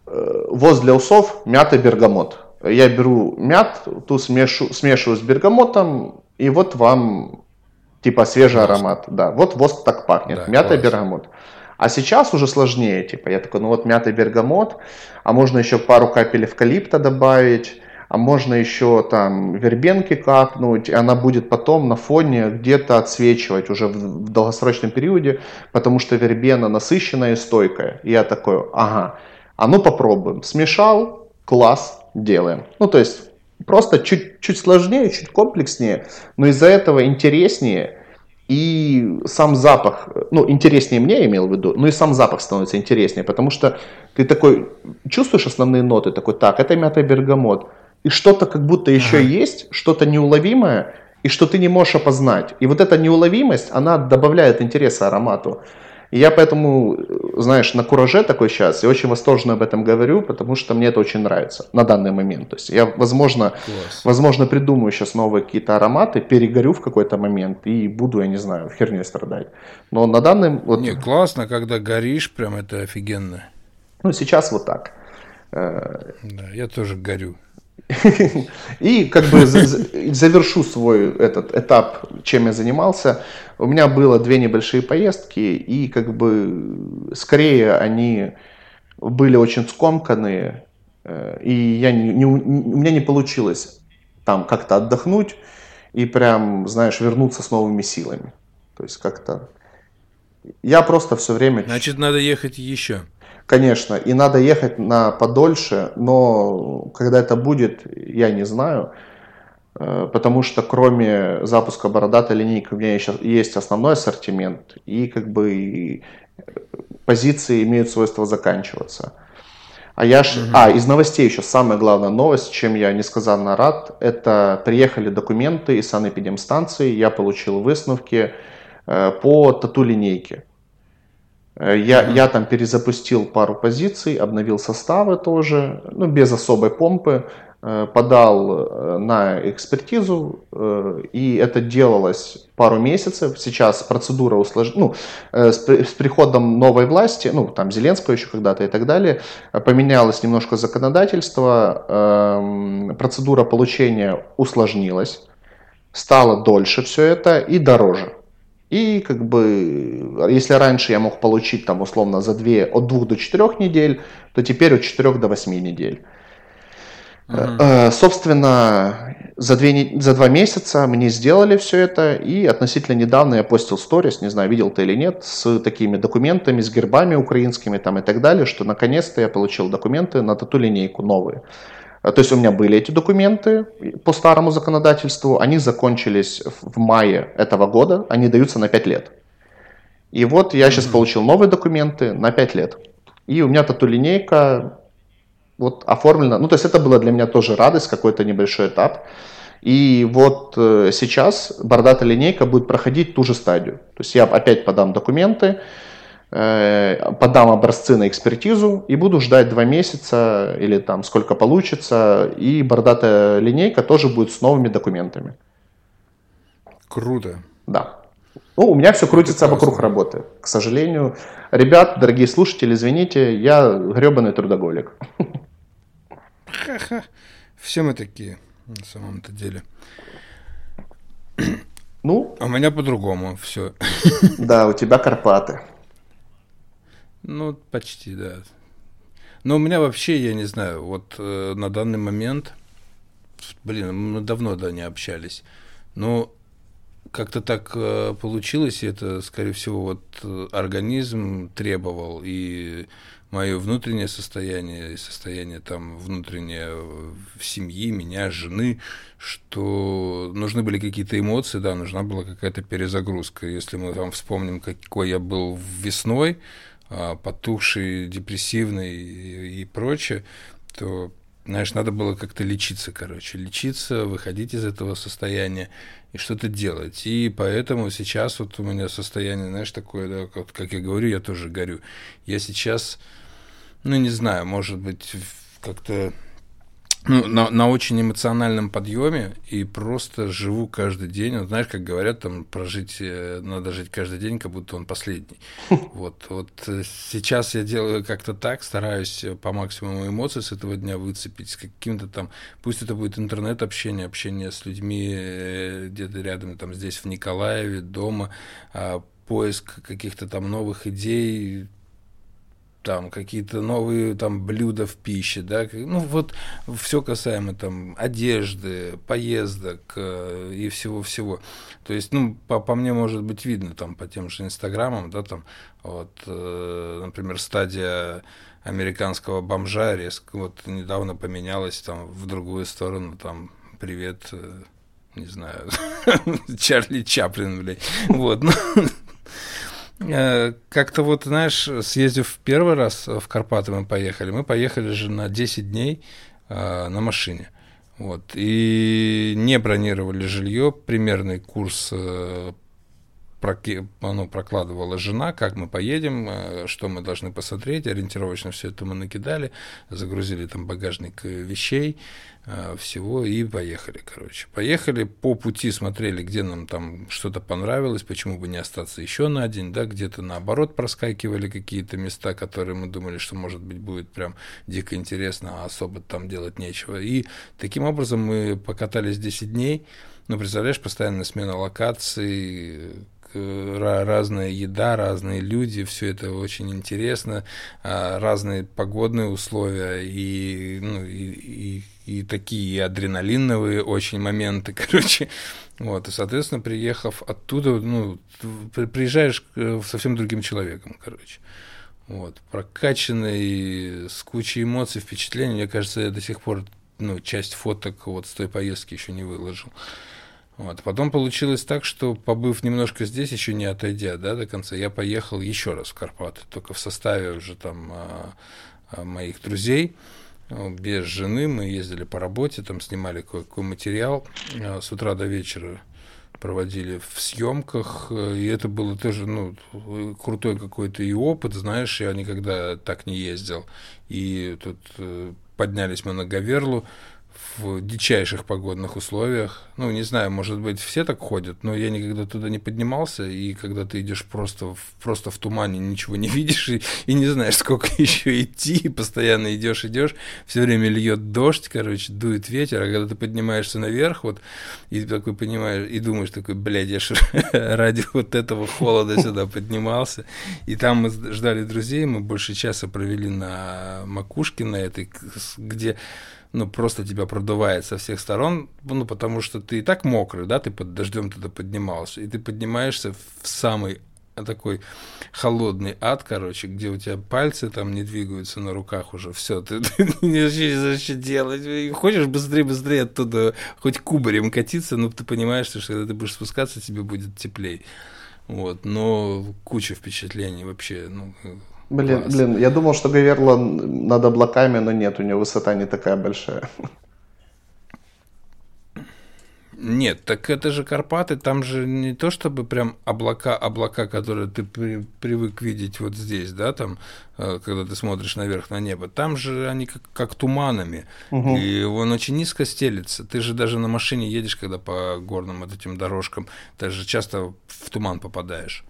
э, воз для усов, мята, бергамот. Я беру мят, ту смешу, смешиваю с бергамотом, и вот вам типа свежий воск. аромат. Да, вот воск так пахнет, да, мята, класс. бергамот. А сейчас уже сложнее, типа, я такой, ну вот мята, бергамот, а можно еще пару капель эвкалипта добавить, а можно еще там вербенки капнуть, и она будет потом на фоне где-то отсвечивать уже в, в долгосрочном периоде, потому что вербена насыщенная и стойкая. И я такой, ага, а ну попробуем. Смешал, класс, делаем. Ну то есть просто чуть, чуть сложнее, чуть комплекснее, но из-за этого интереснее, и сам запах, ну, интереснее мне, я имел в виду, но и сам запах становится интереснее, потому что ты такой, чувствуешь основные ноты, такой, так, это мята бергамот, и что-то как будто еще ага. есть, что-то неуловимое, и что ты не можешь опознать. И вот эта неуловимость, она добавляет интереса аромату. И я поэтому, знаешь, на кураже такой сейчас, и очень восторженно об этом говорю, потому что мне это очень нравится на данный момент. То есть я, возможно, возможно придумаю сейчас новые какие-то ароматы, перегорю в какой-то момент и буду, я не знаю, в херне страдать. Но на данный... Вот... Не, классно, когда горишь, прям это офигенно. Ну, сейчас вот так. Э, да, я тоже горю. И как бы завершу свой этот этап, чем я занимался. У меня было две небольшие поездки, и как бы скорее они были очень скомканные, э, и я не, не, у меня не получилось там как-то отдохнуть и прям, знаешь, вернуться с новыми силами. То есть как-то я просто все время... Значит, надо ехать еще. Конечно, и надо ехать на подольше, но когда это будет, я не знаю, э, потому что кроме запуска бородатой линейки у меня еще есть основной ассортимент, и как бы позиции имеют свойство заканчиваться. А я ж... Угу. А, из новостей еще самая главная новость, чем я несказанно рад, это приехали документы из санэпидемстанции, я получил выставки э, по тату-линейке. Э, я, mm-hmm. я там перезапустил пару позиций, обновил составы тоже, ну, без особой помпы, э, подал э, на экспертизу, и это делалось пару месяцев. Сейчас процедура усложнена, ну, с, с приходом новой власти, ну, там, Зеленского еще когда-то и так далее, поменялось немножко законодательство, эм, процедура получения усложнилась, стало дольше все это и дороже. И как бы, если раньше я мог получить там условно за 2, от 2 до 4 недель, то теперь от 4 до 8 недель. Uh-huh. Собственно, за, две, за два месяца мне сделали все это, и относительно недавно я постил сторис, не знаю, видел ты или нет, с такими документами, с гербами украинскими там и так далее, что наконец-то я получил документы на тату-линейку новые. Э, то есть у меня были эти документы по старому законодательству, они закончились в мае этого года, они даются на 5 лет. И вот я сейчас получил новые документы на 5 лет. И у меня тату-линейка вот оформлена. Ну, то есть это было для меня тоже радость, какой-то небольшой этап. И вот э, сейчас бородатая линейка будет проходить ту же стадию. То есть я опять подам документы, подам образцы на экспертизу и буду ждать два месяца или там сколько получится, и бородатая линейка тоже будет с новыми документами. Круто. Да. Ну, у меня все крутится вокруг работы. К сожалению, ребят, дорогие слушатели, извините, я гребаный трудоголик. Все мы такие, на самом-то деле. Ну? А у меня по-другому все. Да, у тебя Карпаты. Ну, почти, да. Но у меня вообще, я не знаю, вот э, на данный момент, блин, мы давно, да, не общались, но как-то так э, получилось, и это, скорее всего, вот э, организм требовал, и мое внутреннее состояние, и состояние там внутреннее в семьи, меня, жены, что нужны были какие-то эмоции, да, нужна была какая-то перезагрузка. Если мы там вспомним, какой я был весной, потухший, депрессивный и, и прочее, то, знаешь, надо было как-то лечиться, короче, лечиться, выходить из этого состояния и что-то делать. И поэтому сейчас вот у меня состояние, знаешь, такое, да, как, как я говорю, я тоже горю. Я сейчас, ну, не знаю, может быть, как-то ну, на, на очень эмоциональном подъеме и просто живу каждый день. Вот знаешь, как говорят, там прожить э, надо жить каждый день, как будто он последний. Вот, вот э, сейчас я делаю как-то так, стараюсь по максимуму эмоций с этого дня выцепить, с каким-то там, пусть это будет интернет-общение, общение с людьми э, где-то рядом, там здесь в Николаеве, дома, а, поиск каких-то там новых идей, там какие-то новые там блюда в пище, да, ну вот все касаемо там одежды, поездок э, и всего-всего. То есть, ну, по, по мне может быть видно там по тем же инстаграмам, да, там вот, э, например, стадия американского бомжа резко вот недавно поменялась там в другую сторону, там, привет, э, не знаю, Чарли Чаплин, блядь, вот, ну, как-то вот, знаешь, съездив первый раз в Карпаты мы поехали, мы поехали же на 10 дней э, на машине. Вот, и не бронировали жилье, примерный курс э, ну, прокладывала жена, как мы поедем, э, что мы должны посмотреть, ориентировочно все это мы накидали, загрузили там багажник вещей, э, всего и поехали, короче. Поехали, по пути смотрели, где нам там что-то понравилось, почему бы не остаться еще на день, да, где-то наоборот проскакивали какие-то места, которые мы думали, что, может быть, будет прям дико интересно, а особо там делать нечего. И таким образом мы покатались 10 дней, ну, представляешь, постоянная смена локаций, разная еда, разные люди, все это очень интересно, а, разные погодные условия и, ну, и, и, и такие адреналиновые очень моменты, короче. Вот, и, соответственно, приехав оттуда, ну, приезжаешь совсем другим человеком, короче. Вот, прокачанный, с кучей эмоций, впечатлений. Мне кажется, я до сих пор ну, часть фоток вот с той поездки еще не выложил. Вот. Потом получилось так, что побыв немножко здесь, еще не отойдя да, до конца, я поехал еще раз в Карпаты, только в составе уже там а, моих друзей. Без жены мы ездили по работе, там снимали какой материал с утра до вечера проводили в съемках, и это было тоже, ну, крутой какой-то и опыт, знаешь, я никогда так не ездил. И тут э, поднялись мы на Гаверлу, в дичайших погодных условиях. Ну, не знаю, может быть, все так ходят, но я никогда туда не поднимался, и когда ты идешь просто в, просто в тумане, ничего не видишь, и, и не знаешь, сколько еще идти, постоянно идешь, идешь, все время льет дождь, короче, дует ветер, а когда ты поднимаешься наверх, вот, и такой понимаешь, и думаешь, такой, блядь, я ж ради вот этого холода сюда поднимался, и там мы ждали друзей, мы больше часа провели на макушке на этой, где ну, просто тебя продувает со всех сторон, ну, потому что ты и так мокрый, да, ты под дождем туда поднимался, и ты поднимаешься в самый такой холодный ад, короче, где у тебя пальцы там не двигаются на руках уже, все, ты, ты не знаешь, что делать, хочешь быстрее-быстрее оттуда хоть кубарем катиться, но ты понимаешь, что когда ты будешь спускаться, тебе будет теплее. Вот, но куча впечатлений вообще, ну, Блин, Класс. блин, я думал, что Гаверла над облаками, но нет, у него высота не такая большая. Нет, так это же Карпаты, там же не то чтобы прям облака, облака, которые ты при, привык видеть вот здесь, да, там, э, когда ты смотришь наверх на небо, там же они как, как туманами, угу. и он очень низко стелится. Ты же даже на машине едешь, когда по горным вот этим дорожкам, ты же часто в туман попадаешь.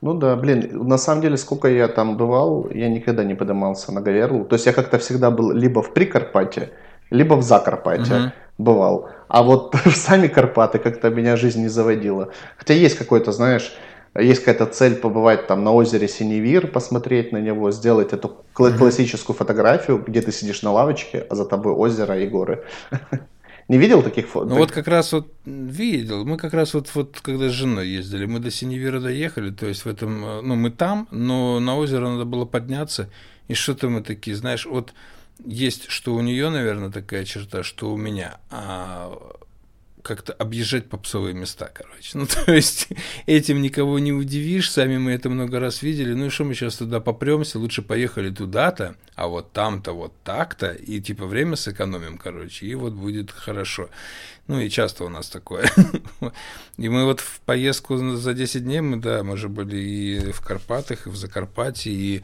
Ну да, блин, на самом деле, сколько я там бывал, я никогда не поднимался на Говерлу. То есть я как-то всегда был либо в Прикарпатье, либо в Закарпатье угу. бывал. А вот в сами Карпаты как-то меня жизнь не заводила. Хотя есть какой-то, знаешь, есть какая-то цель побывать там на озере Синевир, посмотреть на него, сделать эту классическую фотографию, где ты сидишь на лавочке, а за тобой озеро и горы. Не видел таких фото? Ну вот как раз вот видел. Мы как раз вот, вот когда с женой ездили, мы до Синевира доехали, то есть в этом, э, ну мы там, но на озеро надо было подняться, и что-то мы такие, знаешь, вот есть, что у нее, наверное, такая черта, что у меня, а как-то объезжать попсовые места, короче. Ну, то есть этим никого не удивишь, сами мы это много раз видели, ну и что мы сейчас туда попремся, лучше поехали туда-то, а вот там-то вот так-то, и типа время сэкономим, короче, и вот будет хорошо. Ну и часто у нас такое. И мы вот в поездку за 10 дней, мы, да, мы же были и в Карпатах, и в Закарпатье, и,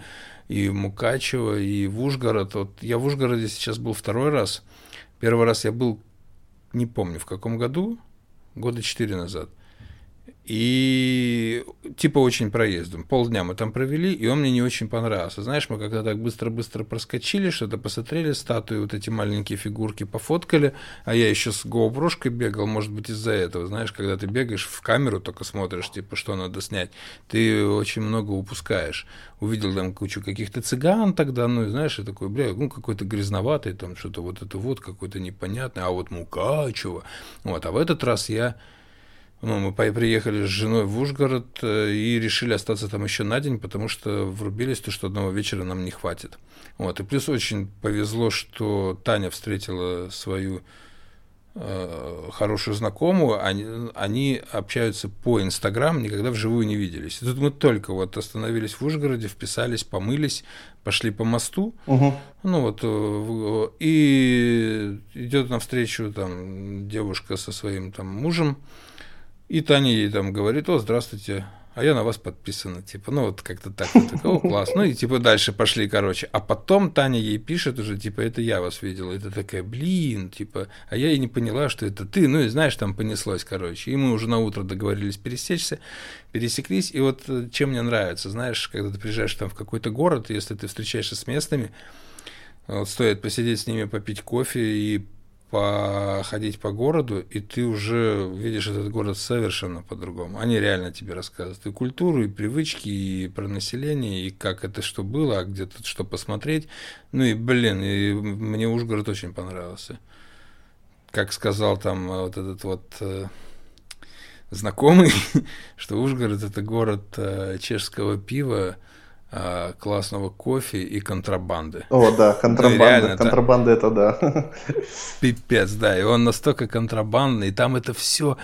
и в Мукачево, и в Ужгород. Вот я в Ужгороде сейчас был второй раз. Первый раз я был не помню в каком году, года четыре назад. И типа очень проездом. Полдня мы там провели, и он мне не очень понравился. Знаешь, мы когда так быстро-быстро проскочили, что-то посмотрели, статуи, вот эти маленькие фигурки пофоткали, а я еще с GoPro бегал, может быть, из-за этого. Знаешь, когда ты бегаешь в камеру, только смотришь, типа, что надо снять, ты очень много упускаешь. Увидел там кучу каких-то цыган тогда, ну, и знаешь, и такой, бля, ну, какой-то грязноватый, там, что-то вот это вот, какой-то непонятный, а вот Мукачево. Вот, а в этот раз я ну, мы приехали с женой в Ужгород э, и решили остаться там еще на день, потому что врубились, то, что одного вечера нам не хватит. Вот. И плюс очень повезло, что Таня встретила свою э, хорошую знакомую, они, они общаются по Инстаграм, никогда вживую не виделись. И тут мы только вот остановились в Ужгороде, вписались, помылись, пошли по мосту, угу. ну вот, э, и идет навстречу там девушка со своим там мужем, и Таня ей там говорит, о, здравствуйте, а я на вас подписана, типа, ну вот как-то так, вот, такого класс, ну и типа дальше пошли, короче, а потом Таня ей пишет уже, типа, это я вас видела, это такая, блин, типа, а я и не поняла, что это ты, ну и знаешь, там понеслось, короче, и мы уже на утро договорились пересечься, пересеклись, и вот э, чем мне нравится, знаешь, когда ты приезжаешь там в какой-то город, если ты встречаешься с местными, вот стоит посидеть с ними, попить кофе и походить по городу, и ты уже видишь этот город совершенно по-другому. Они реально тебе рассказывают и культуру, и привычки, и про население, и как это что было, а где тут что посмотреть. Ну и, блин, и мне Ужгород очень понравился. Как сказал там вот этот вот э, знакомый, что Ужгород это город э, чешского пива, классного кофе и контрабанды. О, да, контрабанда. Ну, реально, контрабанда это да. Пипец, да. И он настолько контрабандный, и там это все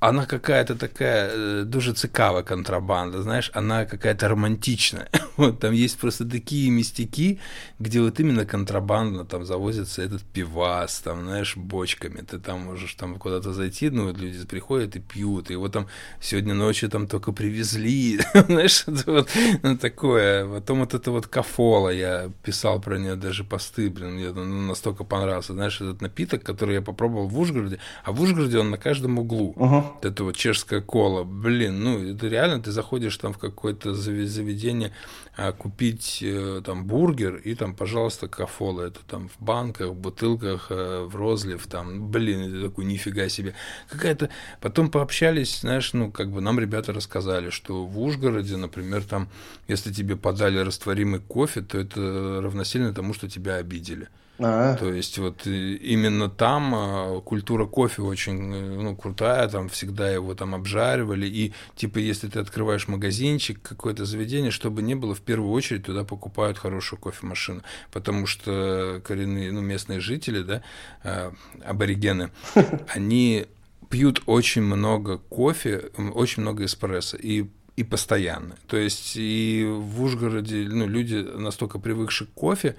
она какая-то такая э, дуже цікава контрабанда, знаешь, она какая-то романтичная. Вот там есть просто такие местяки, где вот именно контрабандно там завозится этот пивас, там, знаешь, бочками. Ты там можешь там куда-то зайти, ну, вот люди приходят и пьют, и вот там сегодня ночью там только привезли, знаешь, это вот ну, такое. Потом вот это вот кафола, я писал про нее даже посты, блин, мне ну, настолько понравился, знаешь, этот напиток, который я попробовал в Ужгороде, а в Ужгороде он на каждом углу. Uh-huh. Это вот чешская кола, блин, ну, это реально, ты заходишь там в какое-то заведение, а, купить э, там бургер и там, пожалуйста, кафола. Это там в банках, в бутылках, э, в розлив, там, блин, это такой, нифига себе. Какая-то... Потом пообщались, знаешь, ну, как бы нам ребята рассказали, что в Ужгороде, например, там, если тебе подали растворимый кофе, то это равносильно тому, что тебя обидели. А-а. То есть вот именно там а, культура кофе очень э, ну, крутая, там всегда его там обжаривали, и типа если ты открываешь магазинчик, какое-то заведение, чтобы не было, в первую очередь туда покупают хорошую кофемашину, потому что коренные, ну, местные жители, да, а, аборигены, они пьют очень много кофе, очень много эспрессо, и и постоянно. То есть и в Ужгороде ну, люди настолько привыкшие к кофе,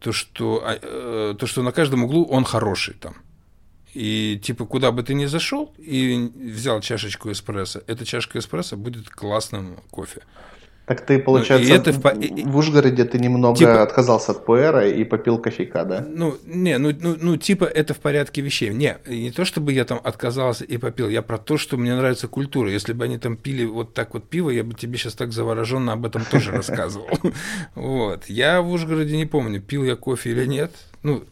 то, что, а, э, то, что на каждом углу он хороший там. И типа куда бы ты ни зашел и взял чашечку эспрессо, эта чашка эспрессо будет классным кофе. Так ты, получается, ну, это в... в Ужгороде ты немного типа... отказался от пуэра и попил кофейка, да? Ну, не, ну, ну, ну, типа это в порядке вещей. Не, не то, чтобы я там отказался и попил, я про то, что мне нравится культура. Если бы они там пили вот так вот пиво, я бы тебе сейчас так завороженно об этом тоже рассказывал. Вот. Я в Ужгороде не помню, пил я кофе или нет. Ну,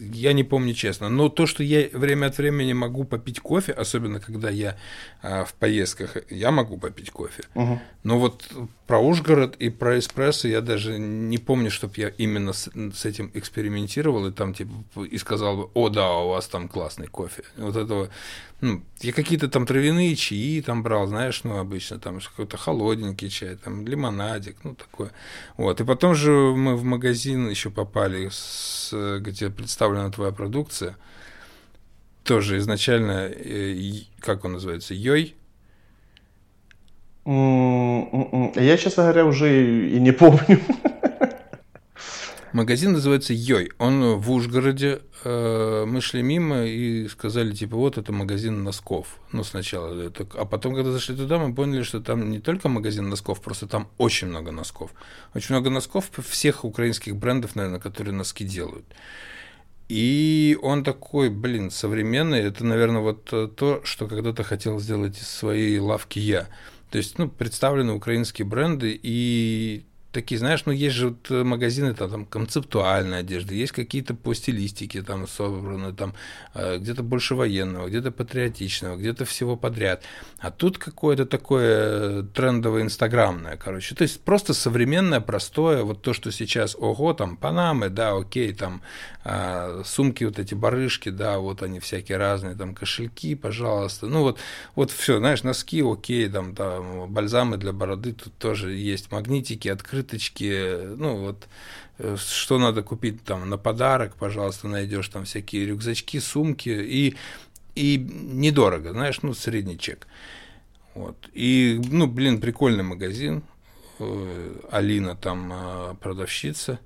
я не помню честно, но то, что я время от времени могу попить кофе, особенно когда я а, в поездках, я могу попить кофе. Угу. Но вот про Ужгород и про эспрессо я даже не помню, чтобы я именно с, с этим экспериментировал и там типа и сказал бы, о да, у вас там классный кофе. Вот этого, ну, я какие-то там травяные чаи там брал, знаешь, ну, обычно там какой-то холодненький чай, там лимонадик, ну, такое. Вот, и потом же мы в магазин еще попали, с, где представлена твоя продукция, тоже изначально, э, как он называется, Йой, я, честно говоря, уже и не помню. Магазин называется Йой. Он в Ужгороде. Э, мы шли мимо и сказали, типа, вот это магазин носков. Ну, сначала. А потом, когда зашли туда, мы поняли, что там не только магазин носков, просто там очень много носков. Очень много носков всех украинских брендов, наверное, которые носки делают. И он такой, блин, современный. Это, наверное, вот то, что когда-то хотел сделать из своей лавки я. То есть, ну, представлены украинские бренды, и такие, знаешь, ну есть же вот э, магазины там, там концептуальной одежды, есть какие-то по стилистике там собраны, там э, где-то больше военного, где-то патриотичного, где-то всего подряд. А тут какое-то такое трендовое инстаграмное, короче. То есть просто современное, простое, вот то, что сейчас, ого, там Панамы, да, окей, там э, сумки вот эти барышки, да, вот они всякие разные, там кошельки, пожалуйста. Ну вот, вот все, знаешь, носки, окей, там, там бальзамы для бороды, тут тоже есть магнитики, открытые открыточки, ну вот, э, что надо купить там на подарок, пожалуйста, найдешь там всякие рюкзачки, сумки, и, и недорого, знаешь, ну, средний чек. Вот. И, ну, блин, прикольный магазин. Э, Алина там э, продавщица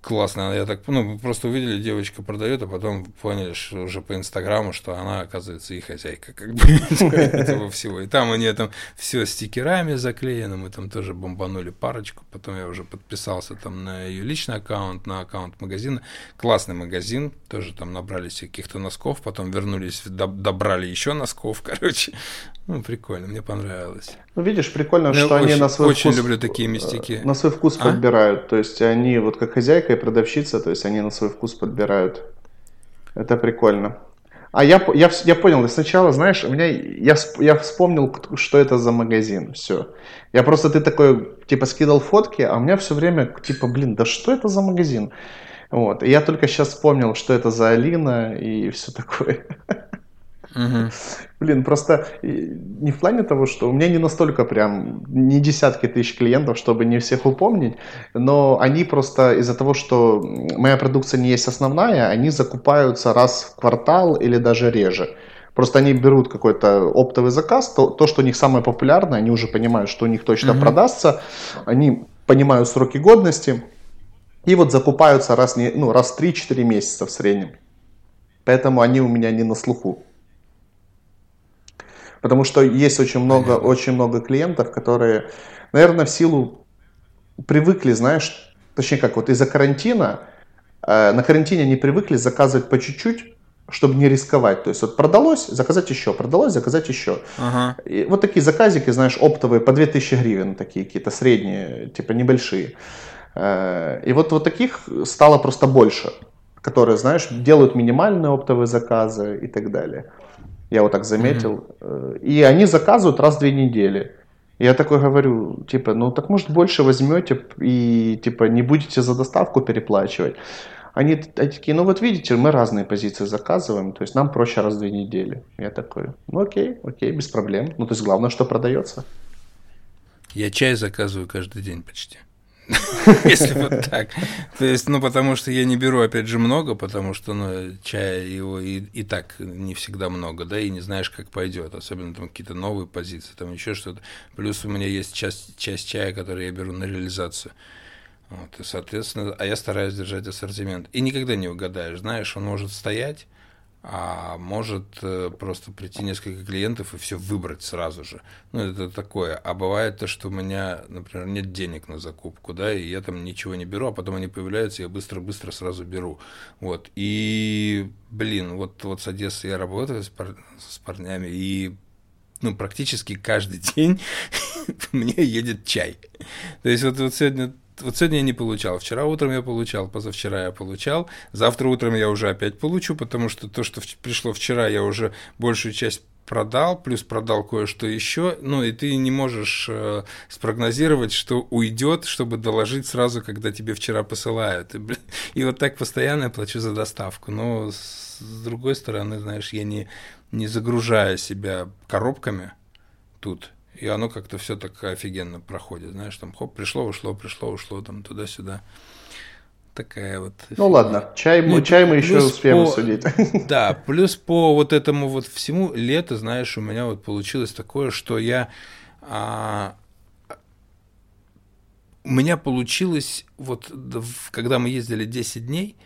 классно. Я так, ну, просто увидели, девочка продает, а потом поняли, что уже по Инстаграму, что она, оказывается, и хозяйка как бы этого всего. И там они там все стикерами заклеено, мы там тоже бомбанули парочку, потом я уже подписался там на ее личный аккаунт, на аккаунт магазина. Классный магазин, тоже там набрались каких-то носков, потом вернулись, добрали еще носков, короче. Ну, прикольно, мне понравилось. Ну, видишь, прикольно, я что очень, они на свой очень вкус... люблю такие мистики. На свой вкус а? подбирают. То есть они, вот как хозяйка и продавщица, то есть они на свой вкус подбирают. Это прикольно. А я, я, я понял, сначала, знаешь, у меня, я, я вспомнил, что это за магазин, все. Я просто, ты такой, типа, скидал фотки, а у меня все время, типа, блин, да что это за магазин? Вот, и я только сейчас вспомнил, что это за Алина и все такое. Угу. Блин, просто не в плане того, что у меня не настолько прям, не десятки тысяч клиентов, чтобы не всех упомнить, но они просто из-за того, что моя продукция не есть основная, они закупаются раз в квартал или даже реже. Просто они берут какой-то оптовый заказ, то, то, что у них самое популярное, они уже понимают, что у них точно mm-hmm. продастся, они понимают сроки годности, и вот закупаются раз, не, ну, раз в 3-4 месяца в среднем. Поэтому они у меня не на слуху. Потому что есть очень много, очень много клиентов, которые, наверное, в силу привыкли, знаешь, точнее как, вот из-за карантина, э, на карантине они привыкли заказывать по чуть-чуть, чтобы не рисковать. То есть вот продалось, заказать еще, продалось, заказать еще. Ага. И вот такие заказики, знаешь, оптовые по 2000 гривен, такие какие-то средние, типа небольшие. Э, и вот, вот таких стало просто больше, которые, знаешь, делают минимальные оптовые заказы и так далее. Я вот так заметил. Mm-hmm. И они заказывают раз в две недели. Я такой говорю, типа, ну так может больше возьмете и типа не будете за доставку переплачивать. Они, они такие, ну вот видите, мы разные позиции заказываем, то есть нам проще раз в две недели. Я такой, ну окей, окей, без проблем. Ну то есть главное, что продается. Я чай заказываю каждый день почти. Если вот так. То есть, ну, потому что я не беру, опять же, много, потому что, ну, чая его и, и так не всегда много, да, и не знаешь, как пойдет, особенно там какие-то новые позиции, там еще что-то. Плюс у меня есть часть, часть чая, который я беру на реализацию. Вот, и, соответственно, а я стараюсь держать ассортимент. И никогда не угадаешь, знаешь, он может стоять, а может э, просто прийти несколько клиентов и все выбрать сразу же. Ну, это такое. А бывает то, что у меня, например, нет денег на закупку, да, и я там ничего не беру, а потом они появляются, я быстро-быстро сразу беру. Вот. И, блин, вот, вот с Одессы я работаю с, пар... с парнями, и ну, практически каждый день мне едет чай. То есть вот, вот сегодня вот сегодня я не получал, вчера утром я получал, позавчера я получал, завтра утром я уже опять получу, потому что то, что пришло вчера, я уже большую часть продал, плюс продал кое-что еще, ну и ты не можешь э, спрогнозировать, что уйдет, чтобы доложить сразу, когда тебе вчера посылают. И, блин, и вот так постоянно я плачу за доставку. Но с, с другой стороны, знаешь, я не, не загружаю себя коробками тут и оно как-то все так офигенно проходит, знаешь, там хоп, пришло, ушло, пришло, ушло, там туда-сюда. Такая вот. Ну ладно, чай, мы, чай мы еще успеем по, судить. Да, плюс по вот этому вот всему лето, знаешь, у меня вот получилось такое, что я а, у меня получилось, вот когда мы ездили 10 дней,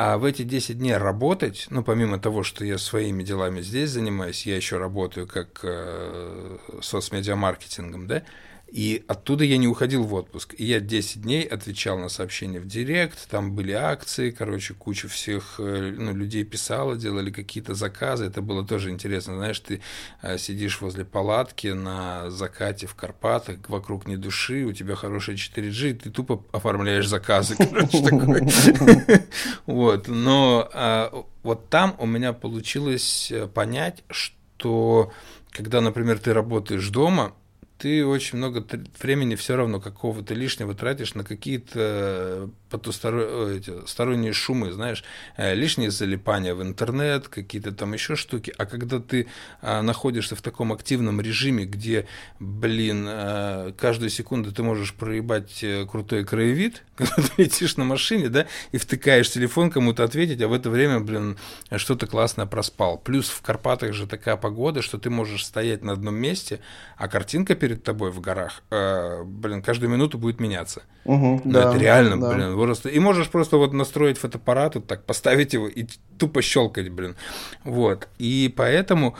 а в эти 10 дней работать, ну, помимо того, что я своими делами здесь занимаюсь, я еще работаю как э, соцмедиамаркетингом, да, и оттуда я не уходил в отпуск. И я 10 дней отвечал на сообщения в директ, там были акции, короче, куча всех э, ну, людей писала, делали какие-то заказы. Это было тоже интересно. Знаешь, ты э, сидишь возле палатки на закате в Карпатах, вокруг не души, у тебя хорошая 4G, ты тупо оформляешь заказы, короче, такой. Вот. Но а, вот там у меня получилось э, понять, что когда, например, ты работаешь дома, ты очень много времени все равно какого-то лишнего тратишь на какие-то потусторонние сторонние шумы, знаешь, э, лишние залипания в интернет, какие-то там еще штуки. А когда ты а, находишься в таком активном режиме, где, блин, а, каждую секунду ты можешь проебать э, крутой краевид, когда ты летишь на машине, да, и втыкаешь телефон кому-то ответить, а в это время, блин, что-то классное проспал. Плюс в Карпатах же такая погода, что ты можешь стоять на одном месте, а картинка перед тобой в горах, э, блин, каждую минуту будет меняться. Угу, да, это реально, да. блин, просто. И можешь просто вот настроить фотоаппарат, вот так поставить его и тупо щелкать, блин. Вот. И поэтому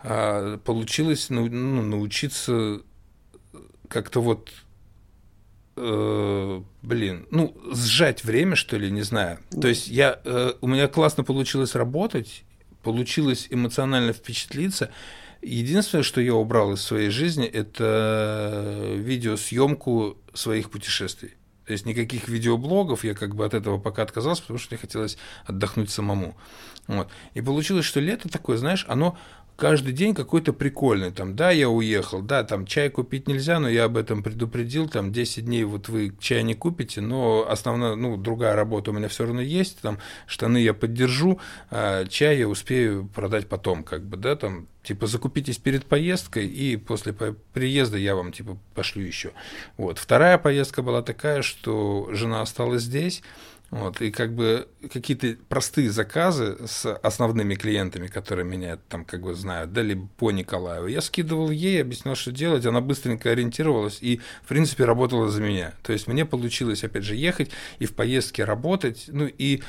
а, получилось ну, научиться как-то вот э, блин, ну, сжать время, что ли, не знаю. То есть я, э, у меня классно получилось работать, получилось эмоционально впечатлиться. Единственное, что я убрал из своей жизни, это видеосъемку своих путешествий. То есть никаких видеоблогов, я как бы от этого пока отказался, потому что мне хотелось отдохнуть самому. Вот. И получилось, что лето такое, знаешь, оно каждый день какой-то прикольный. Там, да, я уехал, да, там чай купить нельзя, но я об этом предупредил. Там 10 дней вот вы чай не купите, но основная, ну, другая работа у меня все равно есть. Там штаны я поддержу, а чай я успею продать потом, как бы, да, там типа закупитесь перед поездкой и после приезда я вам типа пошлю еще. Вот. Вторая поездка была такая, что жена осталась здесь, Вот, и как бы какие-то простые заказы с основными клиентами, которые меня там как бы знают, да, либо по Николаеву, я скидывал ей, объяснял, что делать, она быстренько ориентировалась и, в принципе, работала за меня. То есть мне получилось, опять же, ехать и в поездке работать. Ну и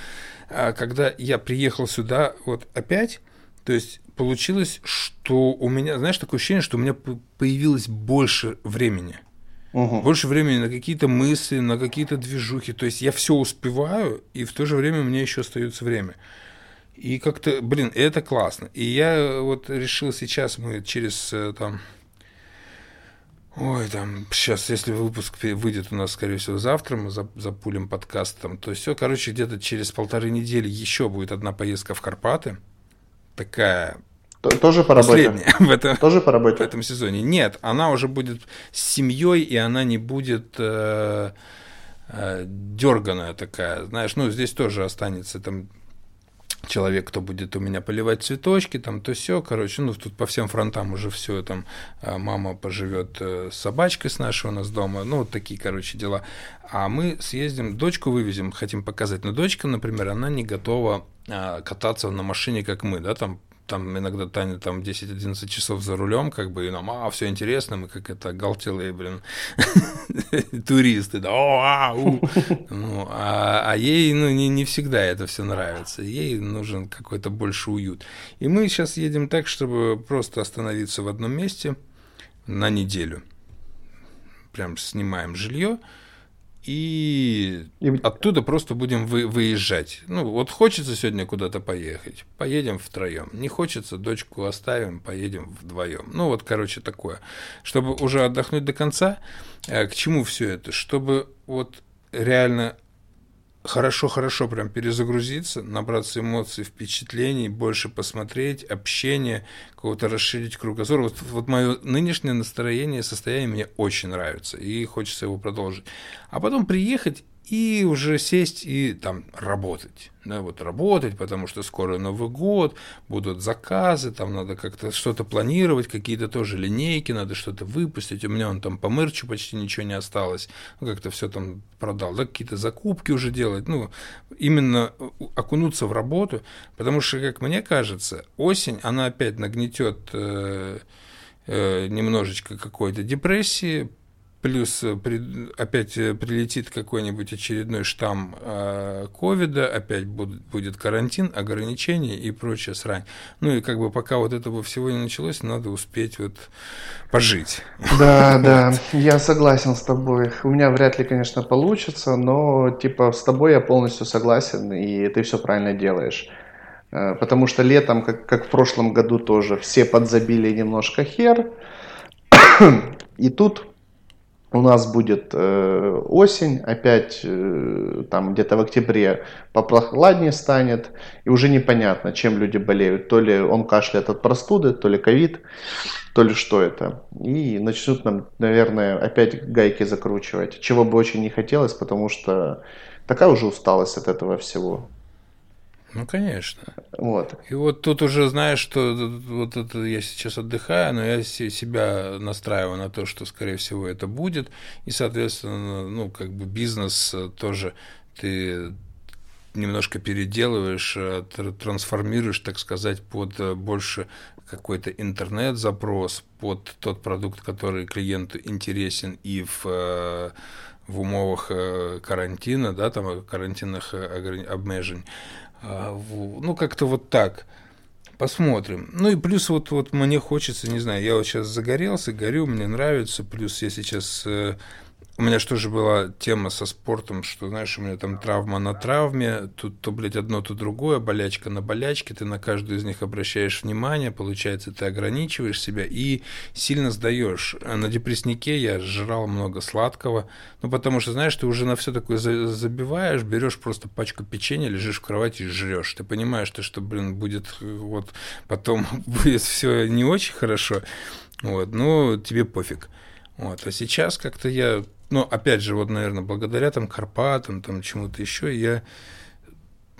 а, когда я приехал сюда вот опять, то есть получилось, что у меня, знаешь, такое ощущение, что у меня появилось больше времени – Угу. Больше времени на какие-то мысли, на какие-то движухи. То есть я все успеваю, и в то же время у меня еще остается время. И как-то, блин, это классно. И я вот решил сейчас, мы через э, там... Ой, там, сейчас, если выпуск выйдет у нас, скорее всего, завтра, мы запулим подкаст там, то все, короче, где-то через полторы недели еще будет одна поездка в Карпаты. Такая тоже по работе? в этом, Тоже по работе? В этом сезоне. Нет, она уже будет с семьей, и она не будет э, э, дерганая такая. Знаешь, ну, здесь тоже останется там человек, кто будет у меня поливать цветочки, там то все, короче, ну тут по всем фронтам уже все, там э, мама поживет с собачкой с нашей у нас дома, ну вот такие, короче, дела. А мы съездим, дочку вывезем, хотим показать, но дочка, например, она не готова кататься на машине, как мы, да, там там иногда Таня там 10-11 часов за рулем, как бы, и нам, а, все интересно, мы как это галтелые, блин, туристы, да, а, у. Ну, а, а ей, ну, не, не всегда это все нравится, ей нужен какой-то больше уют. И мы сейчас едем так, чтобы просто остановиться в одном месте на неделю. Прям снимаем жилье, и, и оттуда просто будем вы, выезжать. Ну, вот хочется сегодня куда-то поехать, поедем втроем. Не хочется, дочку оставим, поедем вдвоем. Ну, вот, короче, такое. Чтобы уже отдохнуть до конца, э, к чему все это? Чтобы вот реально хорошо-хорошо прям перезагрузиться, набраться эмоций, впечатлений, больше посмотреть, общение, кого-то расширить кругозор. Вот, вот мое нынешнее настроение, состояние мне очень нравится, и хочется его продолжить. А потом приехать и уже сесть и там работать. Да, вот работать, потому что скоро Новый год, будут заказы, там надо как-то что-то планировать, какие-то тоже линейки, надо что-то выпустить. У меня он там по мерчу почти ничего не осталось, ну, как-то все там продал, да, какие-то закупки уже делать, ну, именно окунуться в работу, потому что, как мне кажется, осень, она опять нагнетет э, э, немножечко какой-то депрессии, плюс э, опять э, прилетит какой-нибудь очередной штамм э, ковида, опять будет карантин, ограничения и прочая срань. Ну и как бы пока вот этого всего не началось, надо успеть вот пожить. Да, да, я согласен с тобой. У меня вряд ли, конечно, получится, но типа с тобой я полностью согласен, и ты все правильно делаешь. Потому что летом, как, как в прошлом году тоже, все подзабили немножко хер. И тут у нас будет э, осень, опять э, там где-то в октябре попрохладнее станет, и уже непонятно, чем люди болеют. То ли он кашляет от простуды, то ли ковид, то ли что это. И начнут нам, наверное, опять гайки закручивать, чего бы очень не хотелось, потому что такая уже усталость от этого всего. Ну, конечно. Вот. И вот тут уже знаешь, что вот это я сейчас отдыхаю, но я себя настраиваю на то, что, скорее всего, это будет. И, соответственно, ну, как бы бизнес тоже ты немножко переделываешь, э, трансформируешь, так сказать, под э, больше какой-то интернет-запрос, под тот продукт, который клиенту интересен и в э, в умовах карантина, да, там карантинных обмежень. А, ну, как-то вот так. Посмотрим. Ну и плюс вот, вот мне хочется, не знаю, я вот сейчас загорелся, горю, мне нравится. Плюс я сейчас э, у меня что же была тема со спортом, что, знаешь, у меня там травма на травме, тут то, блядь, одно, то другое, болячка на болячке, ты на каждую из них обращаешь внимание, получается, ты ограничиваешь себя и сильно сдаешь. А на депресснике я жрал много сладкого, ну, потому что, знаешь, ты уже на все такое забиваешь, берешь просто пачку печенья, лежишь в кровати и жрешь. Ты понимаешь, что, что блин, будет вот потом будет все не очень хорошо, вот, ну, тебе пофиг. Вот. А сейчас как-то я но опять же, вот, наверное, благодаря там Карпатам, там чему-то еще, я,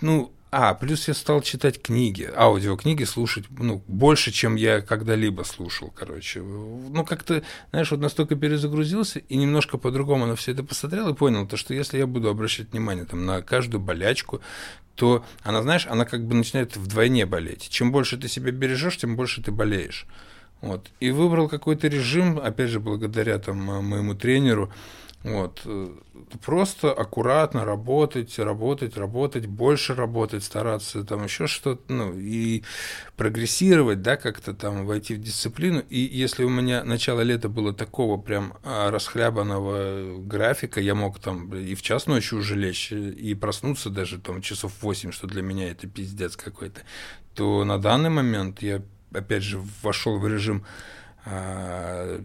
ну, а, плюс я стал читать книги, аудиокниги слушать, ну, больше, чем я когда-либо слушал, короче. Ну, как-то, знаешь, вот настолько перезагрузился и немножко по-другому на все это посмотрел и понял, то, что если я буду обращать внимание там, на каждую болячку, то она, знаешь, она как бы начинает вдвойне болеть. Чем больше ты себя бережешь, тем больше ты болеешь. Вот. И выбрал какой-то режим, опять же, благодаря там моему тренеру, вот. Э, просто аккуратно работать, работать, работать, больше работать, стараться там еще что-то, ну, и прогрессировать, да, как-то там войти в дисциплину. И если у меня начало лета было такого прям а, расхлябанного графика, я мог там и в час ночи уже лечь, и проснуться даже там часов 8, что для меня это пиздец какой-то, то на данный момент я, опять же, вошел в режим а,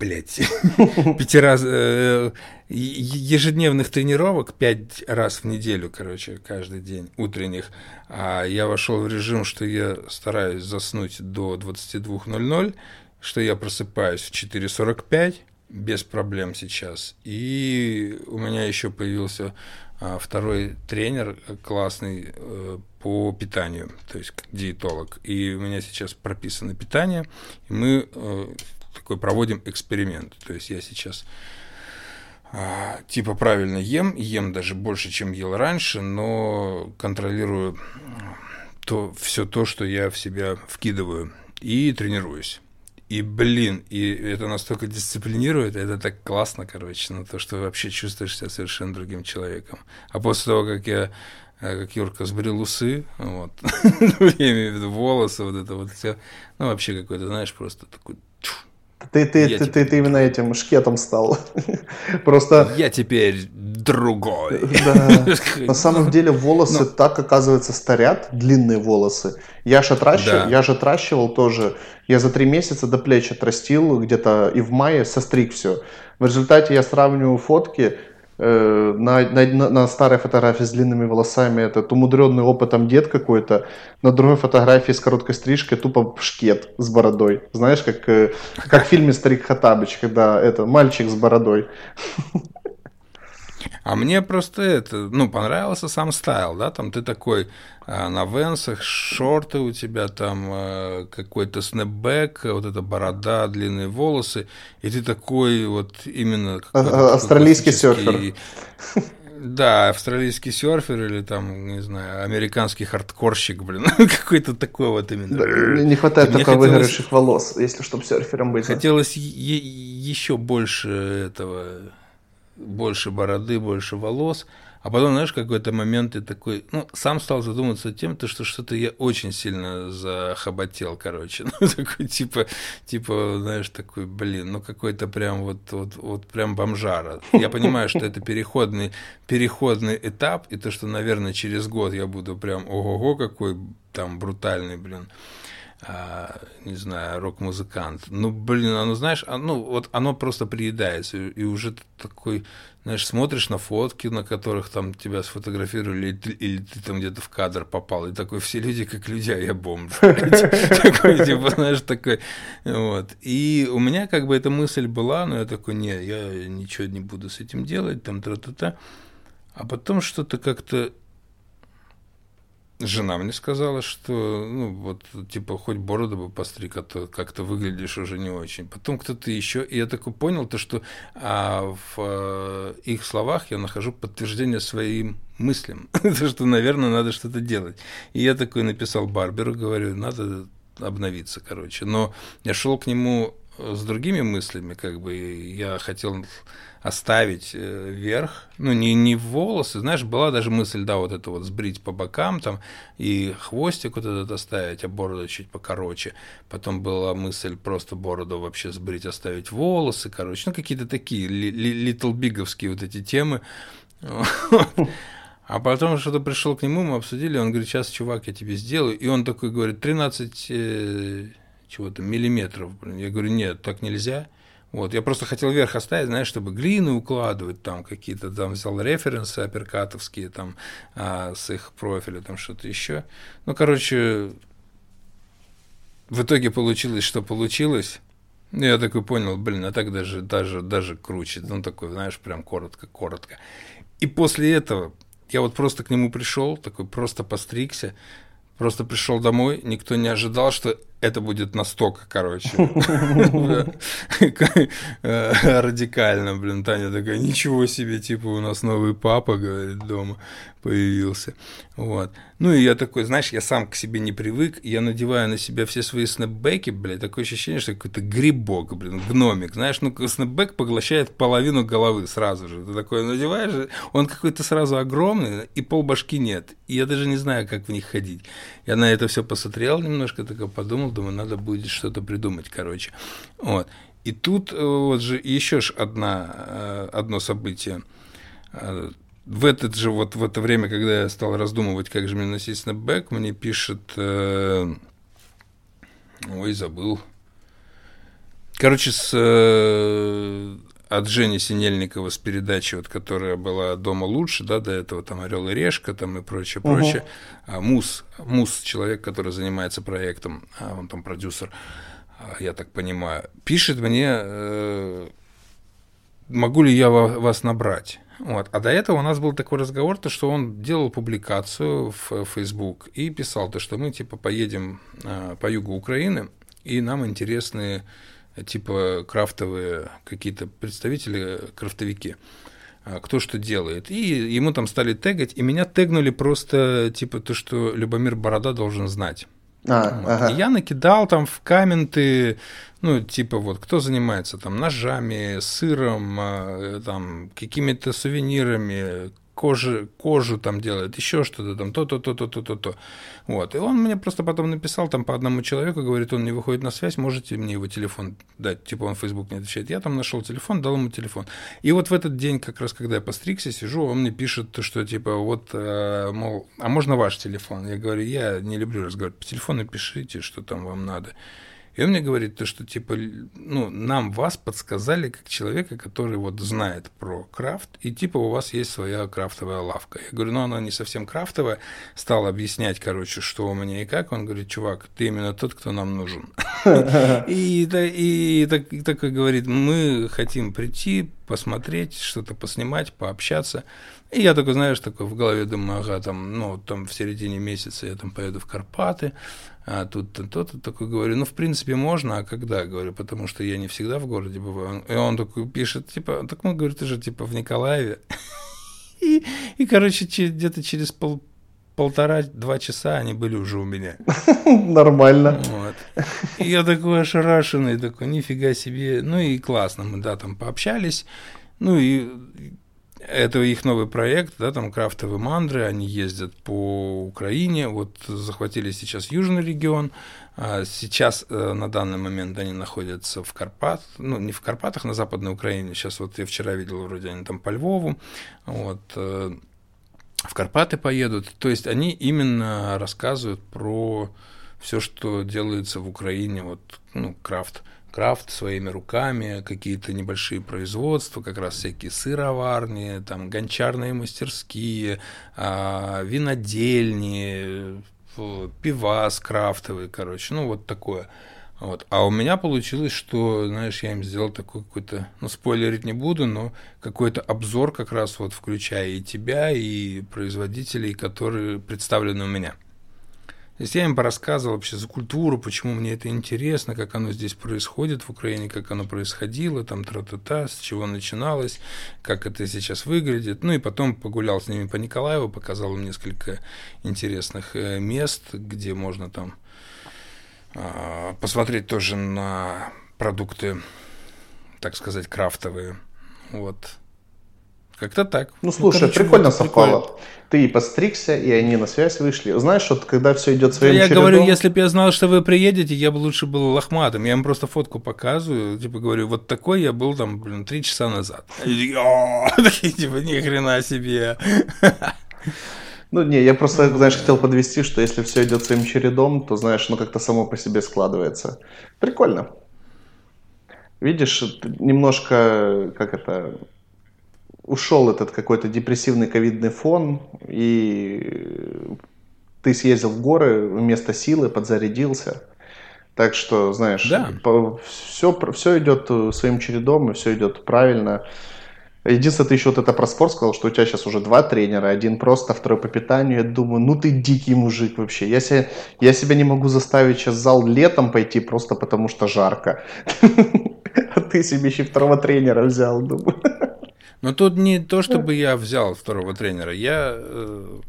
блядь, пяти раз, э, ежедневных тренировок пять раз в неделю, короче, каждый день, утренних. А я вошел в режим, что я стараюсь заснуть до 22.00, что я просыпаюсь в 4.45, без проблем сейчас. И у меня еще появился а, второй тренер классный э, по питанию, то есть диетолог. И у меня сейчас прописано питание, и мы э, такой проводим эксперимент. То есть я сейчас а, типа правильно ем, ем даже больше, чем ел раньше, но контролирую то, все то, что я в себя вкидываю, и тренируюсь. И, блин, и это настолько дисциплинирует, это так классно, короче, на то, что вообще чувствуешь себя совершенно другим человеком. А после того, как я э, как Юрка сбрил усы, вот, я имею в виду волосы, вот это вот все, ну, вообще какой-то, знаешь, просто такой ты, ты, ты, ты, ты именно этим шкетом стал. Просто... Я теперь другой. Да. На самом деле волосы Но... так, оказывается, старят, длинные волосы. Я же отращивал, да. я же отращивал тоже. Я за три месяца до плеч отрастил где-то и в мае состриг все. В результате я сравниваю фотки, Э, на, на, на старой фотографии с длинными волосами этот умудренный опытом дед какой-то, на другой фотографии с короткой стрижкой тупо шкет с бородой. Знаешь, как, э, как в фильме «Старик Хатабыч», когда это мальчик с бородой. А мне просто это, ну, понравился сам стайл, да, там ты такой а, на венсах, шорты у тебя там, а, какой-то снэпбэк, вот эта борода, длинные волосы, и ты такой вот именно... А, австралийский серфер. Да, австралийский серфер или там, не знаю, американский хардкорщик, блин, какой-то такой вот именно. Да, не хватает только хотелось... выгоревших волос, если чтобы серфером быть. Хотелось еще больше этого больше бороды, больше волос. А потом, знаешь, какой-то момент ты такой, ну, сам стал задумываться тем, то, что что-то я очень сильно захоботел, короче. Ну, такой, типа, типа, знаешь, такой, блин, ну, какой-то прям вот, вот, вот прям бомжара. Я понимаю, что это переходный, переходный этап, и то, что, наверное, через год я буду прям, ого-го, какой там брутальный, блин а, не знаю, рок-музыкант. Ну, блин, оно, знаешь, оно, вот оно просто приедается, и уже ты такой, знаешь, смотришь на фотки, на которых там тебя сфотографировали, или ты, или ты там где-то в кадр попал, и такой, все люди как люди, а я бомж. Такой, типа, знаешь, такой, вот. И у меня как бы эта мысль была, но я такой, не, я ничего не буду с этим делать, там, тра-та-та. А потом что-то как-то Жена мне сказала, что, ну, вот, типа, хоть бороду бы постриг, а то как-то выглядишь уже не очень. Потом кто-то еще, и я такой понял, то, что а, в а, их словах я нахожу подтверждение своим мыслям, то, что, наверное, надо что-то делать. И я такой написал Барберу, говорю, надо обновиться, короче. Но я шел к нему с другими мыслями, как бы, я хотел оставить э, вверх, ну, не, не в волосы, знаешь, была даже мысль, да, вот это вот сбрить по бокам там, и хвостик вот этот оставить, а бороду чуть покороче. Потом была мысль просто бороду вообще сбрить, оставить волосы, короче, ну, какие-то такие литл биговские вот эти темы. А потом что-то пришел к нему, мы обсудили, он говорит, сейчас, чувак, я тебе сделаю. И он такой говорит, 13 э, чего-то миллиметров. Я говорю, нет, так нельзя. Вот, я просто хотел вверх оставить, знаешь, чтобы глины укладывать, там какие-то, там взял референсы апперкатовские, там, а, с их профиля, там что-то еще. Ну, короче, в итоге получилось, что получилось. Ну, я такой понял, блин, а так даже, даже, даже круче. Ну, такой, знаешь, прям коротко-коротко. И после этого Я вот просто к нему пришел, такой просто постригся, просто пришел домой, никто не ожидал, что это будет настолько, короче, радикально, блин, Таня такая, ничего себе, типа, у нас новый папа, говорит, дома появился, вот. Ну, и я такой, знаешь, я сам к себе не привык, я надеваю на себя все свои снэпбеки, блядь, такое ощущение, что какой-то грибок, блин, гномик, знаешь, ну, снэпбэк поглощает половину головы сразу же, ты такой надеваешь, он какой-то сразу огромный, и полбашки нет, и я даже не знаю, как в них ходить. Я на это все посмотрел немножко, такой подумал, думаю, надо будет что-то придумать, короче. Вот. И тут э, вот же еще ж одна, э, одно событие. Э, в этот же вот в это время, когда я стал раздумывать, как же мне носить снэпбэк, мне пишет, ой, забыл. Короче, с от Жени Синельникова с передачи, вот, которая была «Дома лучше», да, до этого там «Орел и решка» там и прочее, угу. прочее. А Мус, Мус, человек, который занимается проектом, а он там продюсер, а, я так понимаю, пишет мне, э, могу ли я вас набрать. Вот. А до этого у нас был такой разговор, то, что он делал публикацию в Facebook и писал, то, что мы типа поедем э, по югу Украины, и нам интересны типа крафтовые какие-то представители, крафтовики, а, кто что делает. И ему там стали тегать, и меня тегнули просто типа то, что Любомир Борода должен знать. А, вот. ага. И я накидал там в комменты, ну, типа вот, кто занимается там ножами, сыром, а, там, какими-то сувенирами, кожи, кожу там делает, еще что-то там, то-то, то-то, то-то, то. Вот. И он мне просто потом написал там по одному человеку, говорит, он не выходит на связь, можете мне его телефон дать? Типа он в Facebook не отвечает. Я там нашел телефон, дал ему телефон. И вот в этот день, как раз когда я постригся, сижу, он мне пишет, что типа вот, э, мол, а можно ваш телефон? Я говорю, я не люблю разговаривать по телефону, пишите, что там вам надо. И он мне говорит то, что типа, ну, нам вас подсказали как человека, который вот знает про крафт, и типа у вас есть своя крафтовая лавка. Я говорю, ну, она не совсем крафтовая. Стал объяснять, короче, что у меня и как. Он говорит, чувак, ты именно тот, кто нам нужен. И такой говорит, мы хотим прийти, посмотреть, что-то поснимать, пообщаться. И я такой, знаешь, такой в голове думаю, ага, там, ну, там в середине месяца я там поеду в Карпаты, а тут то-то, такой говорю, ну, в принципе, можно, а когда, говорю, потому что я не всегда в городе бываю. И он такой пишет, типа, так мы, говорит, ты же, типа, в Николаеве. И, и короче, где-то через пол, полтора-два часа они были уже у меня. Нормально. Вот. И я такой ошарашенный, такой, нифига себе. Ну и классно, мы, да, там пообщались. Ну и это их новый проект, да, там крафтовые мандры, они ездят по Украине, вот захватили сейчас южный регион, а сейчас э, на данный момент они находятся в Карпат, ну не в Карпатах, на Западной Украине, сейчас вот я вчера видел, вроде они там по Львову, вот, э, в Карпаты поедут, то есть они именно рассказывают про все, что делается в Украине, вот, ну, крафт крафт своими руками, какие-то небольшие производства, как раз всякие сыроварни, там гончарные мастерские, а, винодельни, пивас крафтовый, короче, ну вот такое. Вот. А у меня получилось, что, знаешь, я им сделал такой какой-то, ну, спойлерить не буду, но какой-то обзор как раз вот включая и тебя, и производителей, которые представлены у меня. То есть я им порассказывал вообще за культуру, почему мне это интересно, как оно здесь происходит в Украине, как оно происходило, там тра-та-та, с чего начиналось, как это сейчас выглядит. Ну и потом погулял с ними по Николаеву, показал им несколько интересных э, мест, где можно там а, посмотреть тоже на продукты, так сказать, крафтовые. Вот. Как-то так. Ну, слушай, ну, прикольно совпало. Прикольно. Ты и постригся, и они на связь вышли. Знаешь, вот когда все идет своим Я чередом... говорю, если бы я знал, что вы приедете, я бы лучше был лохматым. Я им просто фотку показываю, типа говорю, вот такой я был там, блин, три часа назад. Такие, типа, ни хрена себе. Ну, не, я просто, знаешь, хотел подвести, что если все идет своим чередом, то, знаешь, ну как-то само по себе складывается. Прикольно. Видишь, немножко, как это, ушел этот какой-то депрессивный ковидный фон, и ты съездил в горы вместо силы, подзарядился. Так что, знаешь, да. все, все идет своим чередом, и все идет правильно. Единственное, ты еще вот это про спорт сказал, что у тебя сейчас уже два тренера, один просто, второй по питанию. Я думаю, ну ты дикий мужик вообще. Я себя, я себя не могу заставить сейчас в зал летом пойти просто потому что жарко. А ты себе еще второго тренера взял, думаю. Но тут не то, чтобы я взял второго тренера. Я э,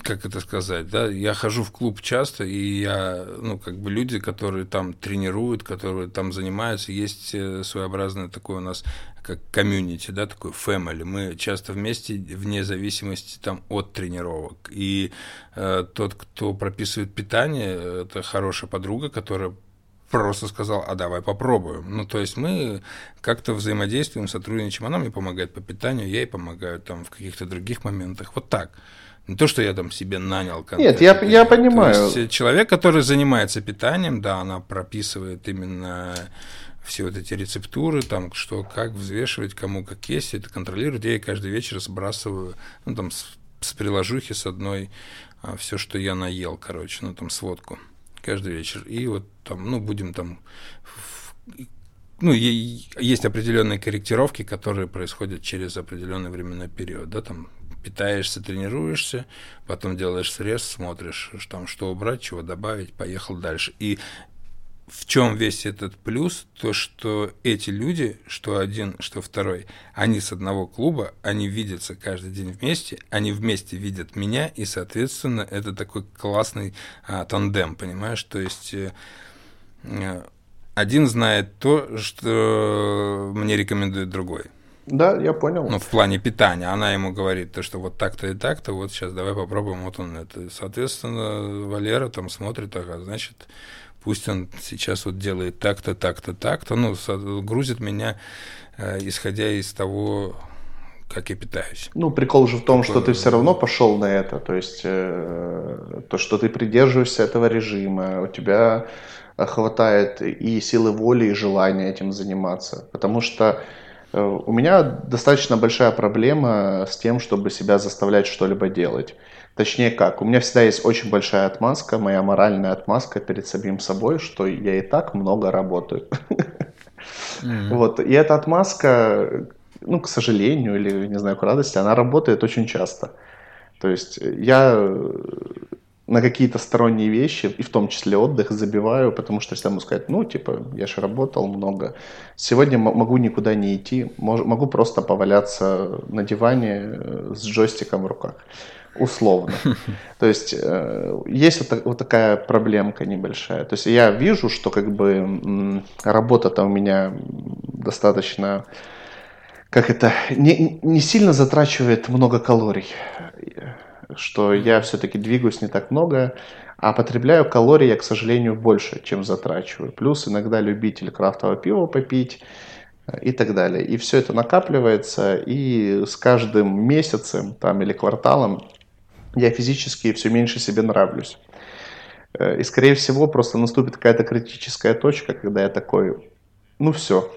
как это сказать, да, я хожу в клуб часто, и я, ну, как бы люди, которые там тренируют, которые там занимаются, есть э, своеобразное такое у нас, как комьюнити, да, такой family. Мы часто вместе, вне зависимости там от тренировок. И э, тот, кто прописывает питание, это хорошая подруга, которая просто сказал, а давай попробуем. Ну, то есть мы как-то взаимодействуем, сотрудничаем. Она мне помогает по питанию, я ей помогаю там в каких-то других моментах. Вот так. Не то, что я там себе нанял. Нет, я, я понимаю. То есть человек, который занимается питанием, да, она прописывает именно все вот эти рецептуры, там, что как взвешивать, кому как есть, это контролирует. Я ей каждый вечер сбрасываю, ну, там, с, с приложухи с одной, а, все, что я наел, короче, ну, там, сводку каждый вечер. И вот там, ну, будем там ну, есть определенные корректировки, которые происходят через определенный временной период, да, там питаешься, тренируешься, потом делаешь срез, смотришь, там, что убрать, чего добавить, поехал дальше. И в чем весь этот плюс? То, что эти люди, что один, что второй, они с одного клуба, они видятся каждый день вместе, они вместе видят меня, и, соответственно, это такой классный а, тандем, понимаешь? То есть э, э один знает то, что мне рекомендует другой. Да, я понял. Ну, в плане питания. Она ему говорит, то, что вот так-то и так-то, вот сейчас давай попробуем, вот он это. Соответственно, Валера там смотрит, ага, значит, пусть он сейчас вот делает так-то, так-то, так-то, ну, грузит меня, э, исходя из того, как я питаюсь. Ну, прикол же в том, что ты все равно пошел на это, то есть э, то, что ты придерживаешься этого режима, у тебя хватает и силы воли, и желания этим заниматься, потому что Э, у меня достаточно большая проблема с тем, чтобы себя заставлять что-либо делать. Точнее как, у меня всегда есть очень большая отмазка, моя моральная отмазка перед самим собой, что я и так много работаю. Mm-hmm. Вот, и эта отмазка, ну, к сожалению, или, не знаю, к радости, она работает очень часто. То есть я на какие-то сторонние вещи, и в том числе отдых, забиваю, потому что если я могу сказать, ну, типа, я же работал много, сегодня могу никуда не идти, могу просто поваляться на диване э, с джойстиком в руках, условно. То есть э, есть вот, такая проблемка небольшая. То есть я вижу, что как бы работа-то у меня достаточно как это, не, не сильно затрачивает много калорий что я все-таки двигаюсь не так много, а потребляю калорий я, к сожалению, больше, чем затрачиваю. Плюс иногда любитель крафтового пива попить э, и так далее. И все это накапливается, и с каждым месяцем там, или кварталом я физически все меньше себе нравлюсь. Э, и, скорее всего, просто наступит какая-то критическая точка, когда я такой, ну все,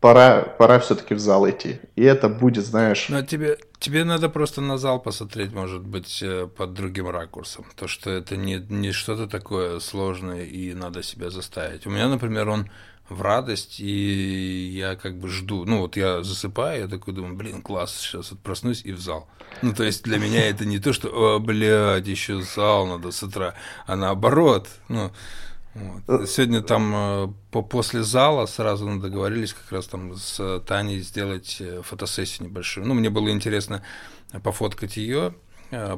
пора, пора все-таки в зал идти. И это будет, знаешь... Но тебе, тебе надо просто на зал посмотреть, может быть, э, под другим ракурсом. То, что это не, не что-то такое сложное и надо себя заставить. У меня, например, он в радость, и я как бы жду. Ну, вот я засыпаю, я такой думаю, блин, класс, сейчас вот проснусь и в зал. Ну, то есть для меня это не то, что, о, блядь, еще зал надо с утра, а наоборот, ну, вот. Сегодня там э, по, после зала сразу договорились как раз там с Таней сделать э, фотосессию небольшую. Ну, мне было интересно пофоткать ее,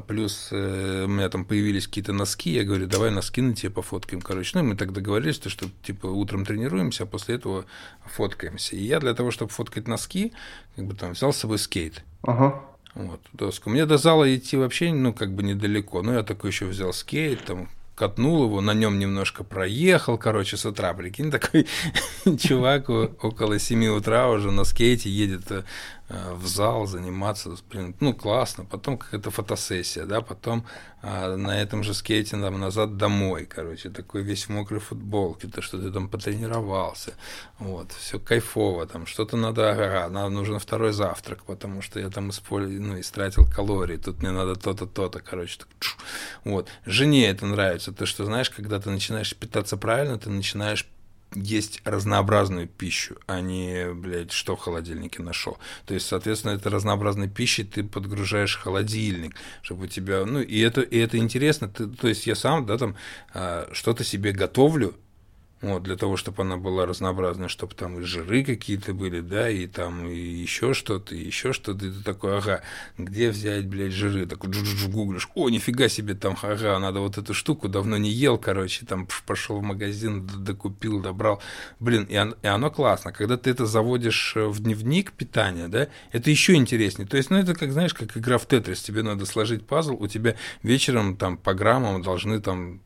плюс э, у меня там появились какие-то носки, я говорю, давай носки на тебе пофоткаем, короче. Ну, и мы так договорились, то, что типа утром тренируемся, а после этого фоткаемся. И я для того, чтобы фоткать носки, как бы там взял с собой скейт. Ага. Вот, доску. Мне до зала идти вообще, ну, как бы недалеко. Но я такой еще взял скейт, там катнул его, на нем немножко проехал, короче, с утра, прикинь, такой чувак около 7 утра уже на скейте едет Э, в зал заниматься, блин, ну классно, потом какая-то фотосессия, да, потом а, на этом же скейте там назад домой, короче, такой весь в мокрой футболке, то что ты там потренировался, вот, все кайфово, там что-то надо, ага, нам нужен второй завтрак, потому что я там использовал, ну, истратил калории, тут мне надо то-то, то-то, короче, так, чу, вот, жене это нравится, то, что, знаешь, когда ты начинаешь питаться правильно, ты начинаешь есть разнообразную пищу, а не, блядь, что в холодильнике нашел. То есть, соответственно, это разнообразной пищей ты подгружаешь холодильник, чтобы у тебя, ну, и это, и это интересно. Ты, то есть, я сам, да, там, а, что-то себе готовлю, вот, для того, чтобы она была разнообразная, чтобы там и жиры какие-то были, да, и там и еще что-то, и еще что-то, и ты такой, ага, где взять, блядь, жиры? Джу гуглишь, о, нифига себе, там, ага, надо вот эту штуку, давно не ел, короче, там пошел в магазин, докупил, добрал, блин, и, он, и оно классно, когда ты это заводишь э, в дневник питания, да, это еще интереснее, то есть, ну, это как, знаешь, как игра в Тетрис, тебе надо сложить пазл, у тебя вечером там по граммам должны там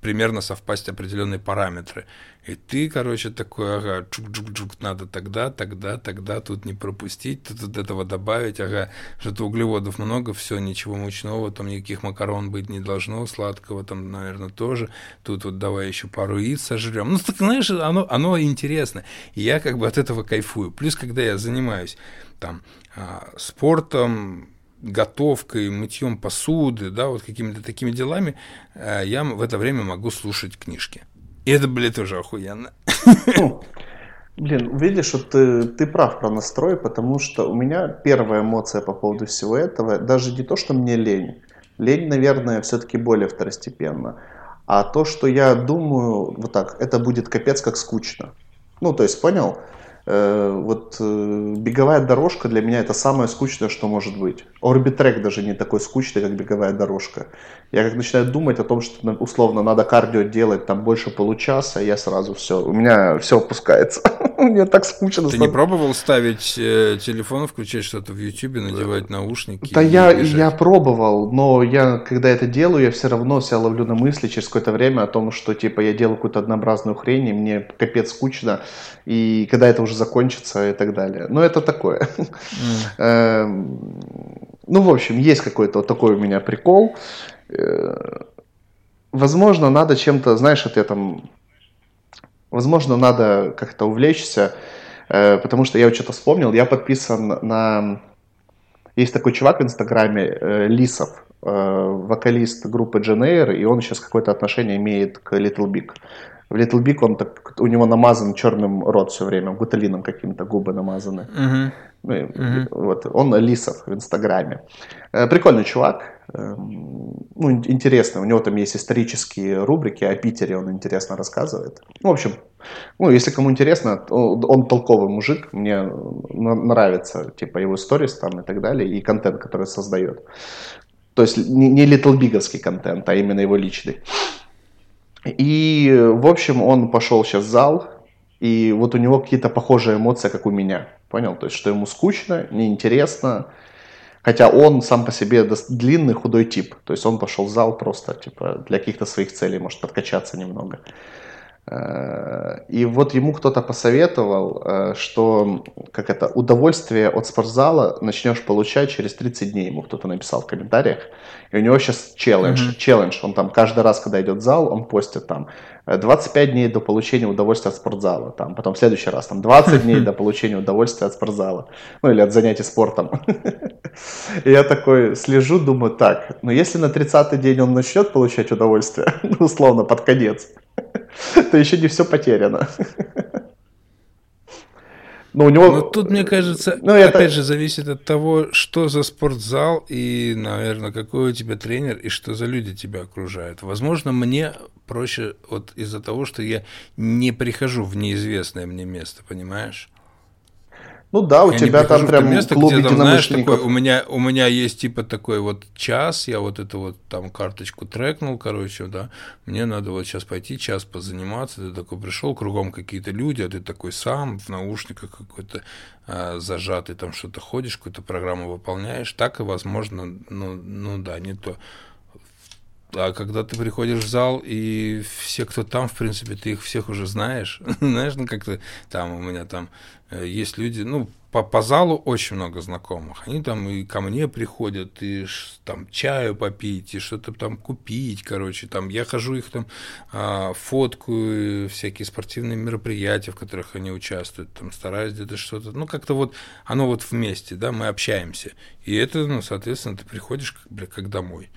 примерно совпасть определенные параметры. И ты, короче, такой, ага, чук-чук-чук, надо тогда, тогда, тогда, тут не пропустить, тут, тут этого добавить, ага, что-то углеводов много, все, ничего мучного, там никаких макарон быть не должно, сладкого там, наверное, тоже, тут вот давай еще пару яиц сожрем. Ну, так, знаешь, оно, оно интересно, и я как бы от этого кайфую. Плюс, когда я занимаюсь там а, спортом, готовкой, мытьем посуды, да, вот какими-то такими делами, э, я в это время могу слушать книжки. И это, блядь, тоже охуенно. Ну, блин, видишь, вот ты, ты прав про настрой, потому что у меня первая эмоция по поводу всего этого, даже не то, что мне лень. Лень, наверное, все-таки более второстепенно. А то, что я думаю, вот так, это будет капец как скучно. Ну, то есть, понял? Э, вот э, беговая дорожка для меня это самое скучное, что может быть. Орбитрек даже не такой скучный, как беговая дорожка. Я как начинаю думать о том, что условно надо кардио делать там больше получаса, я сразу все, у меня все опускается. Мне так скучно. Ты не пробовал ставить э, телефон, включать что-то в YouTube, надевать наушники? Да я, я пробовал, но я, когда это делаю, я все равно себя ловлю на мысли через какое-то время о том, что типа я делаю какую-то однообразную хрень, и мне капец скучно, и когда это уже закончится и так далее. Но это такое. Mm. Ну, в общем, есть какой-то вот такой у меня прикол. Э, возможно, надо чем-то, знаешь, это я там Возможно, надо как-то увлечься, э, потому что я что-то вспомнил, я подписан на... Есть такой чувак в Инстаграме, э, Лисов, вокалист группы Джен и он сейчас какое-то отношение имеет к Little Big. В Little Big он так, у него намазан черным рот все время, гуталином каким-то, губы намазаны. Uh-huh. Ну, uh-huh. Вот, он Лисов в Инстаграме. Прикольный чувак, Эм, ну, интересно, у него там есть исторические рубрики о Питере, он интересно рассказывает. Ну, в общем, ну, если кому интересно, он толковый мужик, мне нравится, типа, его сторис там и так далее, и контент, который создает. То есть не, Little Biговский контент, а именно его личный. И, в общем, он пошел сейчас в зал, и вот у него какие-то похожие эмоции, как у меня. Понял? То есть, что ему скучно, неинтересно, Хотя он сам по себе длинный, худой тип. То есть он пошел в зал просто типа, для каких-то своих целей, может подкачаться немного. Э, и вот ему кто-то посоветовал, э, что как это, удовольствие от спортзала начнешь получать через 30 дней. Ему кто-то написал в комментариях. И у него сейчас челлендж. Mm-hmm. челлендж. Он там каждый раз, когда идет в зал, он постит там 25 дней до получения удовольствия от спортзала. Там, потом в следующий раз там 20 дней до получения удовольствия от спортзала. Ну или от занятий спортом. И я такой слежу, думаю, так, но если на 30-й день он начнет получать удовольствие, ну, условно, под конец, то еще не все потеряно. Но у него... Но тут, мне кажется, ну, это... опять же, зависит от того, что за спортзал и, наверное, какой у тебя тренер и что за люди тебя окружают. Возможно, мне проще вот из-за того, что я не прихожу в неизвестное мне место, понимаешь? Ну да, у я тебя там прям место, клуб где, там, знаешь, такой, у меня у меня есть типа такой вот час, я вот эту вот там карточку трекнул, короче, да, мне надо вот сейчас пойти час позаниматься, ты такой пришел, кругом какие-то люди, а ты такой сам в наушниках какой-то а, зажатый, там что-то ходишь, какую-то программу выполняешь, так и возможно, ну, ну да, не то. А когда ты приходишь в зал, и все, кто там, в принципе, ты их всех уже знаешь. знаешь, ну как-то там у меня там э, есть люди, ну, по, по залу очень много знакомых. Они там и ко мне приходят, и там чаю попить, и что-то там купить, короче. Там я хожу их там а, фоткаю, всякие спортивные мероприятия, в которых они участвуют, там стараюсь где-то что-то. Ну, как-то вот оно вот вместе, да, мы общаемся. И это, ну, соответственно, ты приходишь как, бля, как домой.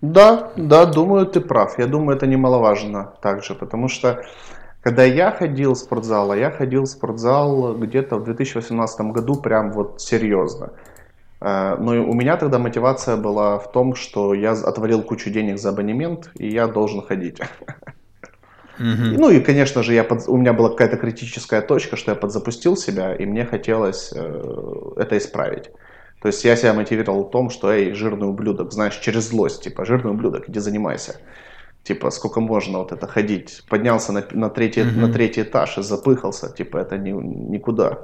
Да, да, думаю, ты прав. Я думаю, это немаловажно также, потому что Когда я ходил в спортзал, а я ходил в спортзал где-то в 2018 году прям вот серьезно. Э, но у меня тогда мотивация была в том, что я отвалил кучу денег за абонемент, и я должен ходить. Mm-hmm. Ну и, конечно же, я под... у меня была какая-то критическая точка, что я подзапустил себя, и мне хотелось э, это исправить. То есть я себя мотивировал в том, что, эй, жирный ублюдок, знаешь, через злость, типа, жирный ублюдок, иди занимайся. Типа, сколько можно вот это ходить. Поднялся на, на, третий, mm-hmm. на третий этаж и запыхался, типа, это ни, никуда.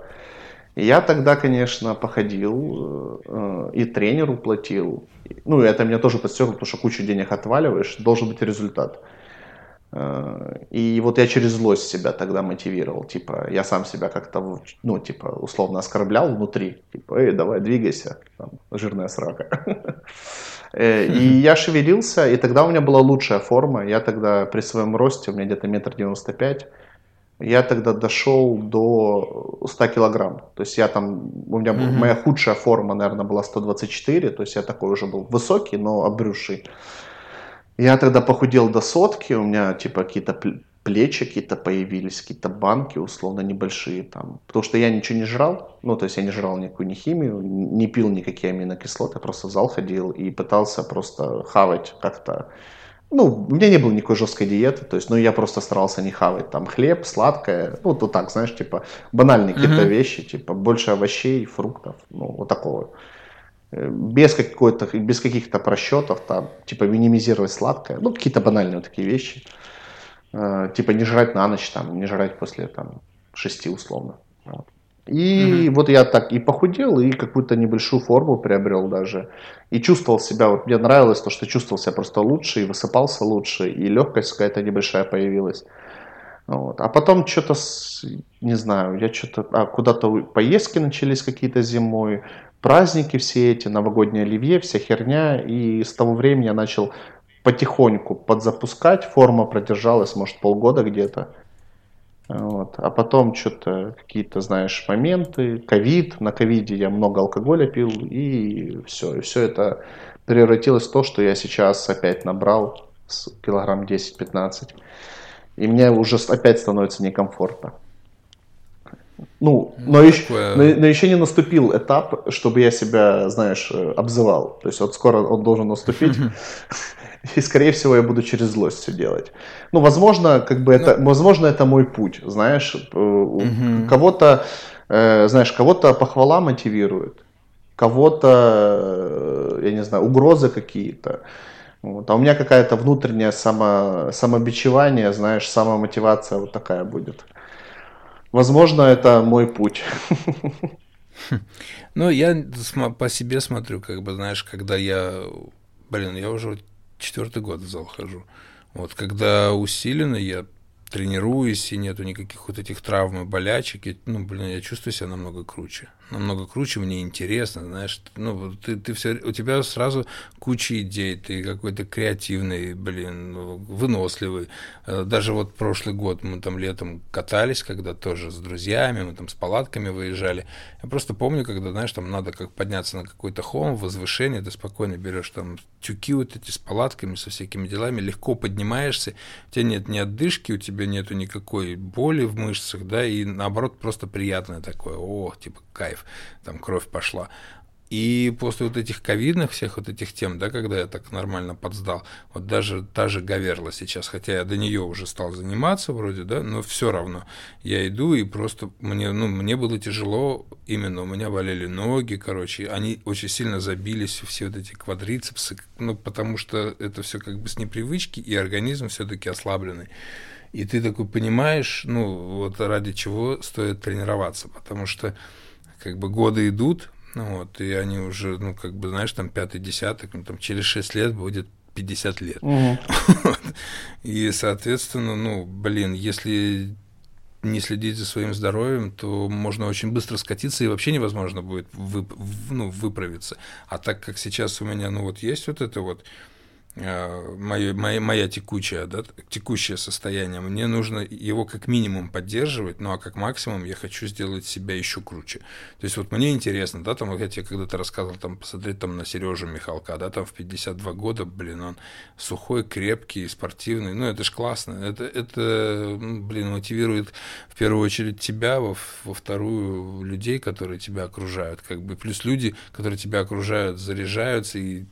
И я тогда, конечно, походил э, и тренеру платил. Ну, это меня тоже подстегнуло, потому что кучу денег отваливаешь, должен быть результат. Э, и вот я через злость себя тогда мотивировал, типа, я сам себя как-то, ну, типа, условно оскорблял внутри, типа, эй, давай, двигайся, там, жирная срака. Э, и я шевелился, и тогда у меня была лучшая форма, я тогда при своем росте, у меня где-то метр девяносто пять, я тогда дошел до 100 килограмм. То есть я там, у меня mm-hmm. моя худшая форма, наверное, была 124, то есть я такой уже был высокий, но обрюзший. Я тогда похудел до сотки, у меня типа какие-то плечи какие-то появились, какие-то банки условно небольшие там. Потому что я ничего не жрал, ну то есть я не жрал никакую ни химию, не пил никакие аминокислоты, просто в зал ходил и пытался просто хавать как-то ну, у меня не было никакой жесткой диеты, то есть, ну, я просто старался не хавать там хлеб, сладкое, ну, вот так, знаешь, типа, банальные mm-hmm. какие-то вещи, типа, больше овощей, фруктов, ну, вот такого. Э, без какой-то, без каких-то просчетов, там, типа, минимизировать сладкое, ну, какие-то банальные вот такие вещи. Э, типа, не жрать на ночь, там, не жрать после, там, шести условно. Вот. И mm-hmm. вот я так и похудел, и какую-то небольшую форму приобрел даже. И чувствовал себя, вот мне нравилось то, что чувствовал себя просто лучше, и высыпался лучше, и легкость какая-то небольшая появилась. Вот. А потом что-то, не знаю, я что-то, а, куда-то поездки начались какие-то зимой, праздники все эти, новогоднее оливье, вся херня. И с того времени я начал потихоньку подзапускать, форма продержалась, может, полгода где-то. Вот. А потом что-то какие-то, знаешь, моменты, ковид, на ковиде я много алкоголя пил, и все. И все это превратилось в то, что я сейчас опять набрал килограмм 10-15. И мне уже опять становится некомфортно. Ну, но, ну, еще, но, но еще не наступил этап, чтобы я себя, знаешь, обзывал. То есть вот скоро он должен наступить. И, скорее всего, я буду через злость все делать. Ну, возможно, как бы это, ну, возможно, это мой путь, знаешь. Угу. Кого-то, э, знаешь, кого-то похвала мотивирует, кого-то, э, я не знаю, угрозы какие-то. Вот. А у меня какая-то внутренняя само, самобичевание, знаешь, самомотивация вот такая будет. Возможно, это мой путь. Ну, я по себе смотрю, как бы, знаешь, когда я, блин, я уже четвертый год в зал хожу. Вот, когда усиленно я тренируюсь, и нету никаких вот этих травм и болячек, и, ну, блин, я чувствую себя намного круче намного круче, мне интересно, знаешь, ну, ты, ты все, у тебя сразу куча идей, ты какой-то креативный, блин, выносливый. Э, даже вот прошлый год мы там летом катались, когда тоже с друзьями, мы там с палатками выезжали. Я просто помню, когда, знаешь, там надо как подняться на какой-то холм, возвышение, ты спокойно берешь там тюки вот эти с палатками, со всякими делами, легко поднимаешься, у тебя нет ни отдышки, у тебя нету никакой боли в мышцах, да, и наоборот просто приятное такое, о, типа кайф, там кровь пошла. И после вот этих ковидных всех вот этих тем, да, когда я так нормально подсдал, вот даже та же Гаверла сейчас, хотя я до нее уже стал заниматься вроде, да, но все равно я иду и просто мне, ну, мне было тяжело, именно у меня болели ноги, короче, они очень сильно забились, все вот эти квадрицепсы, ну, потому что это все как бы с непривычки, и организм все-таки ослабленный. И ты такой понимаешь, ну, вот ради чего стоит тренироваться, потому что как бы годы идут, ну вот, и они уже, ну, как бы, знаешь, там пятый десяток, ну, там через шесть лет будет 50 лет. Угу. И, соответственно, ну, блин, если не следить за своим здоровьем, то можно очень быстро скатиться и вообще невозможно будет вы, ну, выправиться. А так как сейчас у меня, ну вот есть вот это вот мое, моя, моя текущая, да, текущее состояние, мне нужно его как минимум поддерживать, ну а как максимум я хочу сделать себя еще круче. То есть вот мне интересно, да, там, я тебе когда-то рассказывал, там, посмотреть там на Сережу Михалка, да, там в 52 года, блин, он сухой, крепкий, спортивный, ну это ж классно, это, это блин, мотивирует в первую очередь тебя, во, во вторую людей, которые тебя окружают, как бы, плюс люди, которые тебя окружают, заряжаются и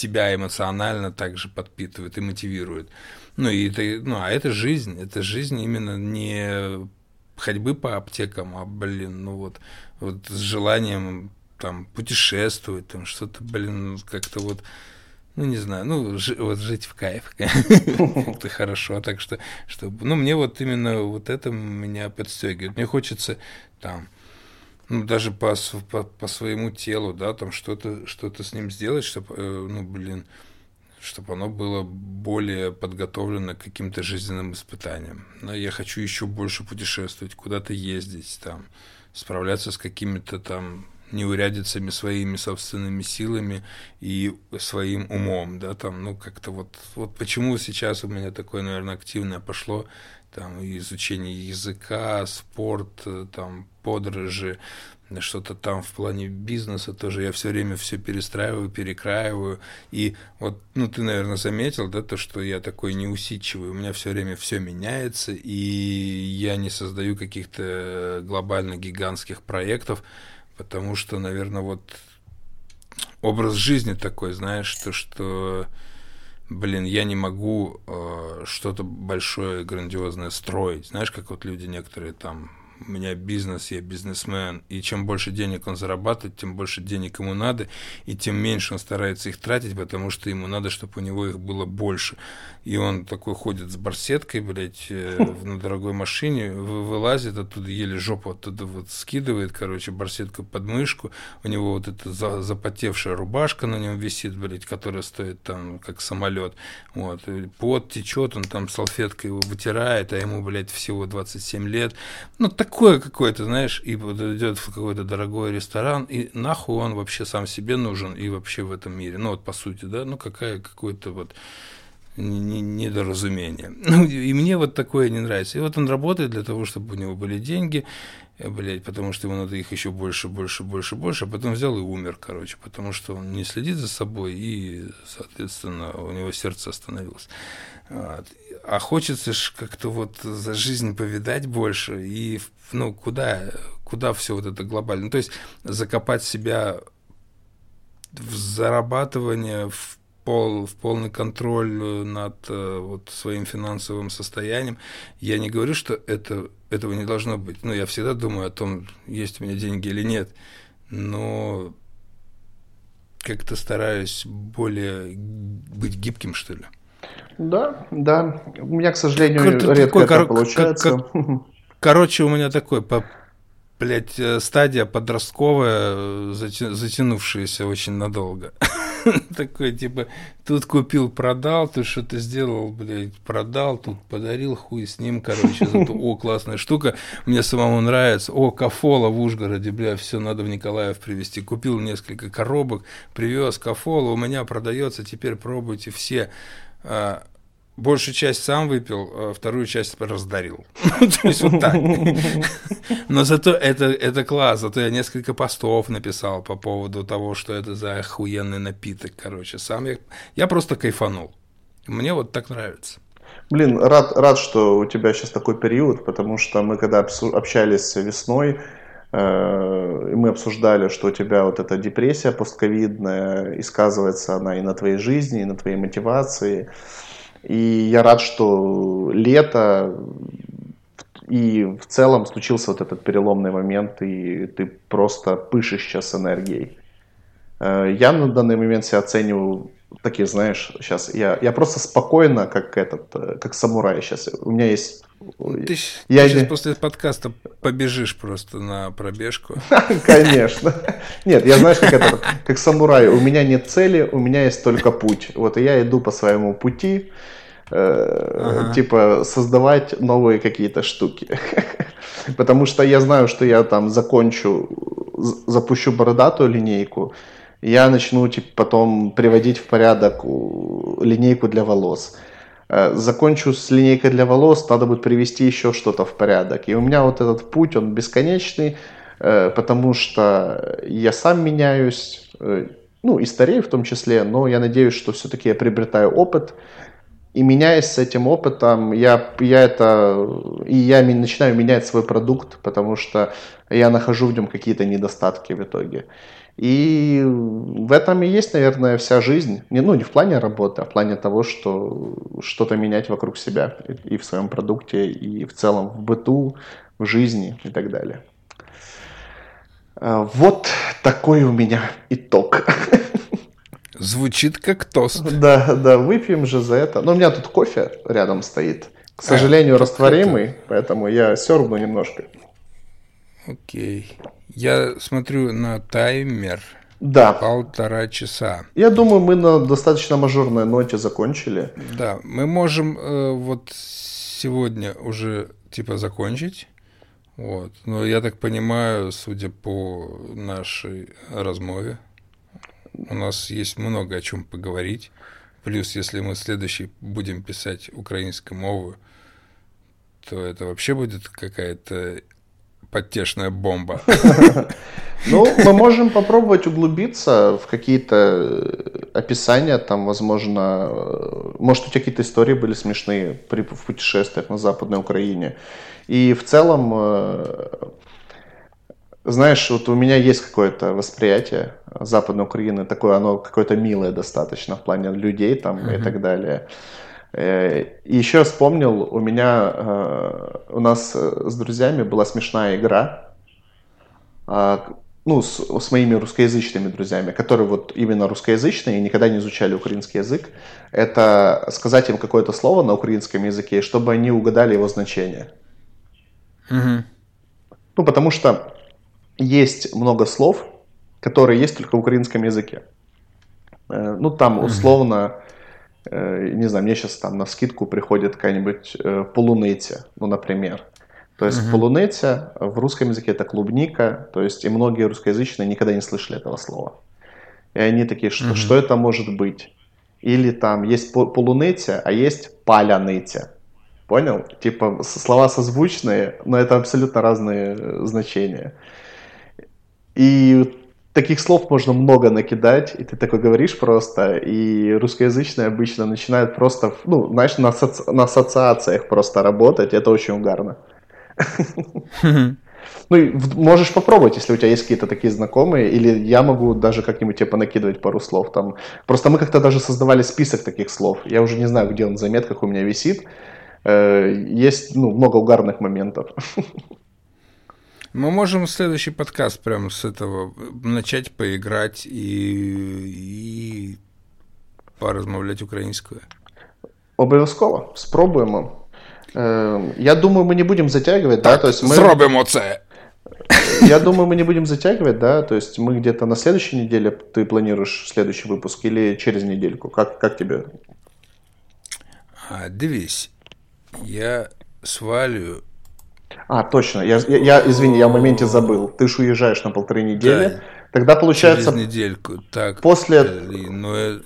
тебя эмоционально также подпитывает и мотивирует. Ну, и это, ну, а это жизнь, это жизнь именно не ходьбы по аптекам, а, блин, ну вот, вот с желанием там путешествовать, там что-то, блин, как-то вот, ну, не знаю, ну, жи, вот жить в кайф, это хорошо, так что, чтобы, ну, мне вот именно вот это меня подстегивает. Мне хочется там, ну, даже по, по, по своему телу, да, там что-то что с ним сделать, чтобы, э, ну, блин, чтобы оно было более подготовлено к каким-то жизненным испытаниям. Но я хочу еще больше путешествовать, куда-то ездить, там, справляться с какими-то там неурядицами своими собственными силами и своим умом, да, там, ну, как-то вот, вот почему сейчас у меня такое, наверное, активное пошло, там, изучение языка, спорт, э, там, подорожи, что-то там в плане бизнеса тоже я все время все перестраиваю, перекраиваю. И вот, ну, ты, наверное, заметил, да, то, что я такой неусидчивый, у меня все время все меняется, и я не создаю каких-то глобально гигантских проектов, потому что, наверное, вот образ жизни такой, знаешь, то, что блин, я не могу э, что-то большое, грандиозное строить. Знаешь, как вот люди некоторые там у меня бизнес, я бизнесмен, и чем больше денег он зарабатывает, тем больше денег ему надо, и тем меньше он старается их тратить, потому что ему надо, чтобы у него их было больше. И он такой ходит с барсеткой, блядь, э, на дорогой машине, вылазит оттуда, еле жопу оттуда вот скидывает, короче, барсетку под мышку, у него вот эта запотевшая рубашка на нем висит, блядь, которая стоит там, как самолет, вот, пот течет, он там салфеткой его вытирает, а ему, блядь, всего 27 лет, ну, так такое какое-то, знаешь, и вот идет в какой-то дорогой ресторан, и нахуй он вообще сам себе нужен и вообще в этом мире. Ну, вот по сути, да, ну, какая, какое-то вот недоразумение. Ну, и мне вот такое не нравится. И вот он работает для того, чтобы у него были деньги, э, блядь, потому что ему надо их еще больше, больше, больше, больше, а потом взял и умер, короче, потому что он не следит за собой, и, соответственно, у него сердце остановилось. Вот. А хочется ж как-то вот за жизнь повидать больше, и, ну, куда, куда все вот это глобально? То есть закопать себя в зарабатывание, в пол, в полный контроль э, над э, вот, своим финансовым состоянием. Я не говорю, что это, этого не должно быть. Ну, я всегда думаю о том, есть у меня деньги или нет. Но как-то стараюсь более быть гибким, что ли. Да, да. У меня, к сожалению, Кор- редко такой, это получается. Как, как, короче, у меня такой по блядь, э, стадия подростковая, затянувшаяся очень надолго. Такой, типа, тут купил, продал, тут что-то сделал, блядь, продал, тут подарил, хуй с ним, короче, зато, о, классная штука, мне самому нравится, о, кафола в Ужгороде, бля, все надо в Николаев привезти, купил несколько коробок, привез кафола, у меня продается, теперь пробуйте все, а, большую часть сам выпил, а вторую часть раздарил. То есть вот так. Но зато это, это класс, зато я несколько постов написал по поводу того, что это за охуенный напиток, короче. Сам я, я просто кайфанул. Мне вот так нравится. Блин, рад, рад, что у тебя сейчас такой период, потому что мы когда общались весной, э, мы обсуждали, что у тебя вот эта депрессия постковидная, и сказывается она и на твоей жизни, и на твоей мотивации. И я рад, что лето и в целом случился вот этот переломный момент, и ты просто пышешь сейчас энергией. Э, я на данный момент себя оцениваю такие, знаешь, сейчас я, я просто спокойно, как этот, э, как самурай сейчас. У меня есть... Ты, я ты сейчас после подкаста побежишь просто на пробежку. Конечно. Нет, я знаешь, как это, как самурай. У меня нет цели, у меня есть только путь. Вот и я иду по своему пути, э, ага. типа создавать новые какие-то штуки. Потому что я знаю, что я там закончу, запущу бородатую линейку, я начну типа, потом приводить в порядок линейку для волос. Э, закончу с линейкой для волос, надо будет привести еще что-то в порядок. И у меня вот этот путь, он бесконечный, э, потому что я сам меняюсь, э, ну и старею в том числе, но я надеюсь, что все-таки я приобретаю опыт, и меняясь с этим опытом, я, я это, и я начинаю менять свой продукт, потому что я нахожу в нем какие-то недостатки в итоге. И в этом и есть, наверное, вся жизнь. Не, ну, не в плане работы, а в плане того, что что-то менять вокруг себя и в своем продукте, и в целом в быту, в жизни и так далее. А, вот такой у меня итог. Звучит как тост. Да, да, выпьем же за это. Но у меня тут кофе рядом стоит. К сожалению, а, растворимый, это... поэтому я сербну немножко. Окей. Я смотрю на таймер. Да. Полтора часа. Я думаю, мы на достаточно мажорной ноте закончили. Да, мы можем э, вот сегодня уже типа закончить. Вот. Но я так понимаю, судя по нашей размове, у нас есть много о чем поговорить. Плюс, если мы следующий будем писать украинской мову, то это вообще будет какая-то подтешная бомба. Ну, мы можем попробовать углубиться в какие-то э, описания, там, возможно, э, может, у тебя какие-то истории были смешные при, в путешествиях на Западной Украине. И в целом э, знаешь, вот у меня есть какое-то восприятие Западной Украины, такое оно какое-то милое достаточно в плане людей там mm-hmm. и так далее. Э, еще вспомнил, у меня, э, у нас с друзьями была смешная игра, а, ну, с, с моими русскоязычными друзьями, которые вот именно русскоязычные и никогда не изучали украинский язык, это сказать им какое-то слово на украинском языке, чтобы они угадали его значение. Угу. Ну, потому что есть много слов, которые есть только в украинском языке. Э, ну, там условно, э, не знаю, мне сейчас там на скидку приходит какая-нибудь э, полуныця, ну, например. То есть uh-huh. полуныця в русском языке это клубника, то есть и многие русскоязычные никогда не слышали этого слова. И они такие, что, uh-huh. что это может быть? Или там есть полуныця, а есть паляныця. Понял? Типа слова созвучные, но это абсолютно разные значения. И таких слов можно много накидать, и ты такой говоришь просто, и русскоязычные обычно начинают просто, ну, знаешь, на, асоци... на ассоциациях просто работать, это очень угарно. Ну, можешь попробовать, если у тебя есть какие-то такие знакомые, или я могу даже как-нибудь тебе понакидывать пару слов там. Просто мы как-то даже создавали список таких слов. Я уже не знаю, где он в заметках у меня висит. Э, есть, ну, много угарных моментов. Мы можем следующий подкаст прямо с этого начать поиграть и, и порозмовлять українською. Обов'язково спробуємо. Э, я думаю, мы не будем затягивать, так, да? То есть мы... Зробимо це. Я думаю, мы не будем затягивать, да? То есть мы где-то на следующей неделе ты планируешь следующий выпуск или через недельку? Как, как тебе? А, дивись, я свалю а, точно. Я, я, я, извини, я в моменте забыл. Ты же уезжаешь на полторы недели. Да, Тогда получается... Через недельку. Так. После... Но, э,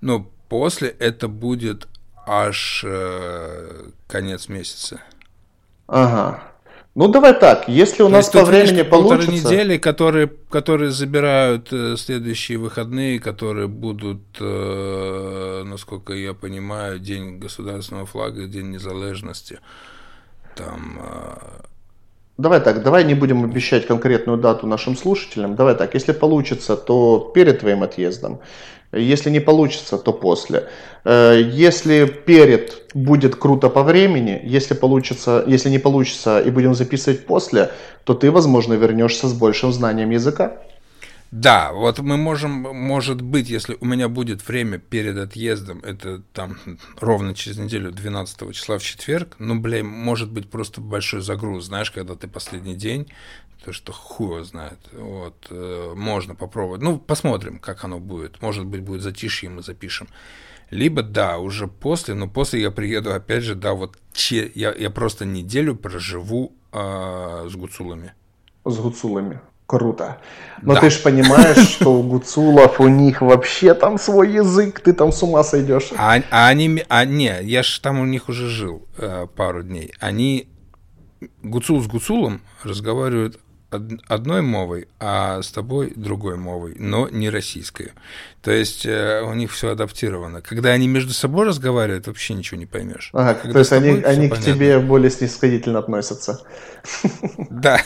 но после это будет аж э, конец месяца. Ага. Ну давай так, если у То нас по времени получится... полторы недели, которые, которые забирают э, следующие выходные, которые будут, э, насколько я понимаю, День государственного флага, День незалежности там... А, давай так, давай не будем обещать конкретную дату нашим слушателям. Давай так, если получится, то перед твоим отъездом. Если не получится, то после. Э, если перед будет круто по времени, если получится, если не получится и будем записывать после, то ты, возможно, вернешься с большим знанием языка. Да, вот мы можем, может быть, если у меня будет время перед отъездом, это там ровно через неделю, 12 числа в четверг, ну, блин, может быть просто большой загруз, знаешь, когда ты последний день, то что хуй знает, вот, э, можно попробовать, ну, посмотрим, как оно будет, может быть, будет затишье, мы запишем. Либо, да, уже после, но после я приеду, опять же, да, вот че, я, я просто неделю проживу э, с гуцулами. С гуцулами. Круто. Но да. ты же понимаешь, что у гуцулов у них вообще там свой язык, ты там с ума сойдешь. А, а они, а не, я же там у них уже жил э, пару дней. Они гуцул с гуцулом разговаривают одной мовой, а с тобой другой мовой, но не российской. То есть э, у них все адаптировано. Когда они между собой разговаривают, вообще ничего не поймешь. Ага, то есть они, они к тебе более снисходительно относятся. Да.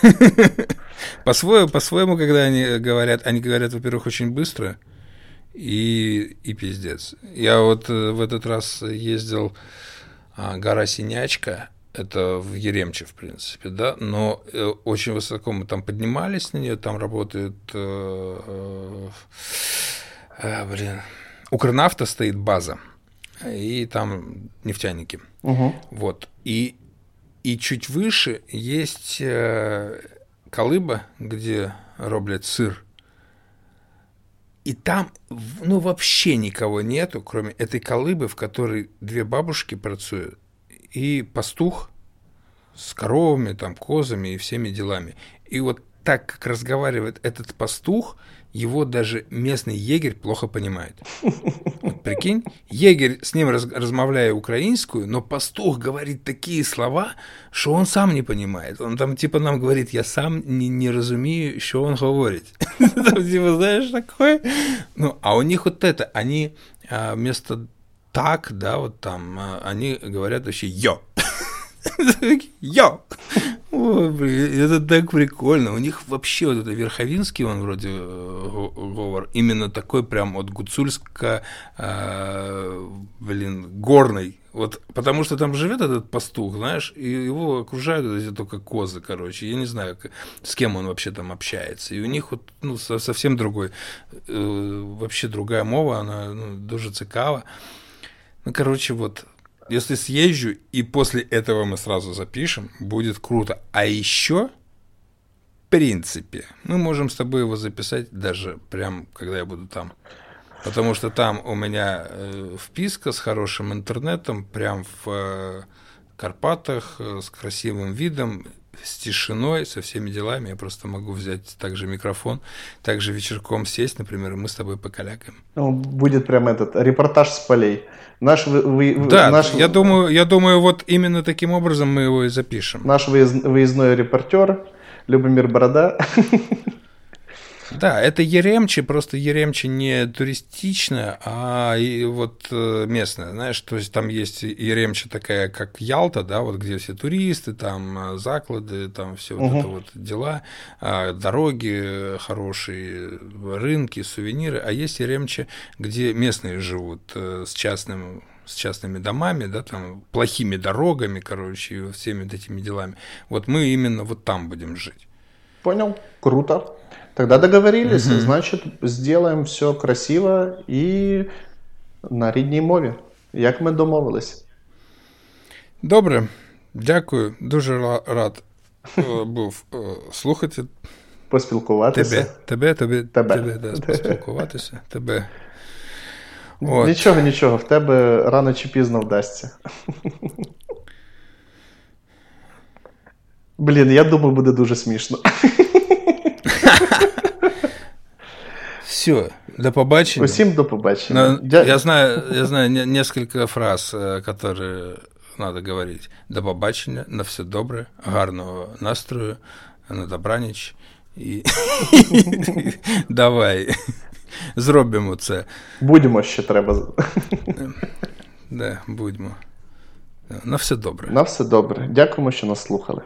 По-своему, по-своему, когда они говорят, они говорят, во-первых, очень быстро и, и пиздец. Я вот э, в этот раз ездил а, гора Синячка, это в Еремче, в принципе, да, но э, очень высоко мы там поднимались на нее, там работает, э, э, э, блин, Укрнафта стоит база, и там нефтяники, угу. вот, и, и чуть выше есть э, колыба, где роблят сыр, и там, ну, вообще никого нету, кроме этой колыбы, в которой две бабушки працуют, и пастух с коровами, там, козами и всеми делами. И вот так, как разговаривает этот пастух, его даже местный егерь плохо понимает. Вот прикинь, егерь с ним раз, размовляя украинскую, но пастух говорит такие слова, что он сам не понимает. Он там типа нам говорит, я сам не, не разумею, что он говорит. Там типа, знаешь, такое. Ну, а у них вот это, они а, вместо так, да, вот там, а, они говорят вообще. Йо! Ой, блин, это так прикольно. У них вообще вот это Верховинский, он вроде э, говор, именно такой прям вот гуцульско, э, блин, горный. Вот, потому что там живет этот пастух, знаешь, и его окружают эти только козы, короче. Я не знаю, с кем он вообще там общается. И у них вот ну, совсем другой, э, вообще другая мова, она ну, дуже цікава. Ну, короче, вот если съезжу, и после этого мы сразу запишем, будет круто. А еще, в принципе, мы можем с тобой его записать даже прям, когда я буду там. Потому что там у меня э, вписка с хорошим интернетом, прям в э, Карпатах, э, с красивым видом, с тишиной, со всеми делами. Я просто могу взять также микрофон, также вечерком сесть, например, и мы с тобой покалякаем. Ну, будет прям этот репортаж с полей. Наш, вы, вы, да, наш... я думаю, я думаю, вот именно таким образом мы его и запишем. Наш выезд, выездной репортер Любомир Борода Да, это Еремчи, просто Еремчи не туристичная, а и вот э, местная, знаешь, то есть там есть Еремчи такая, как Ялта, да, вот где все туристы, там э, заклады, там все вот угу. это вот дела, а, дороги хорошие, рынки, сувениры, а есть Еремчи, где местные живут э, с частным с частными домами, да, там, плохими дорогами, короче, всеми вот этими делами. Вот мы именно вот там будем жить. Понял, круто. Тогда договорились, угу. значить, сделаем все красиво і на рідній мові, як ми домовились. Добре, дякую. Дуже рад е, був е, слухати. Поспілкуватися. Тебе, тебе, тебе, тебе, тебе да, поспілкуватися. Тебе. От. Нічого, нічого, в тебе рано чи пізно вдасться. Блін, я думаю, буде дуже смішно. Все, до побачення. Усім до побачення. Я знаю, я знаю несколько фраз, э, которые надо говорить. До побачення, на все добре, гарного настрою, на добраніч. І давай. Зробимо це. Будемо ще треба. Да, будьмо. На все добре. На все добре. Дякуємо, що нас слухали.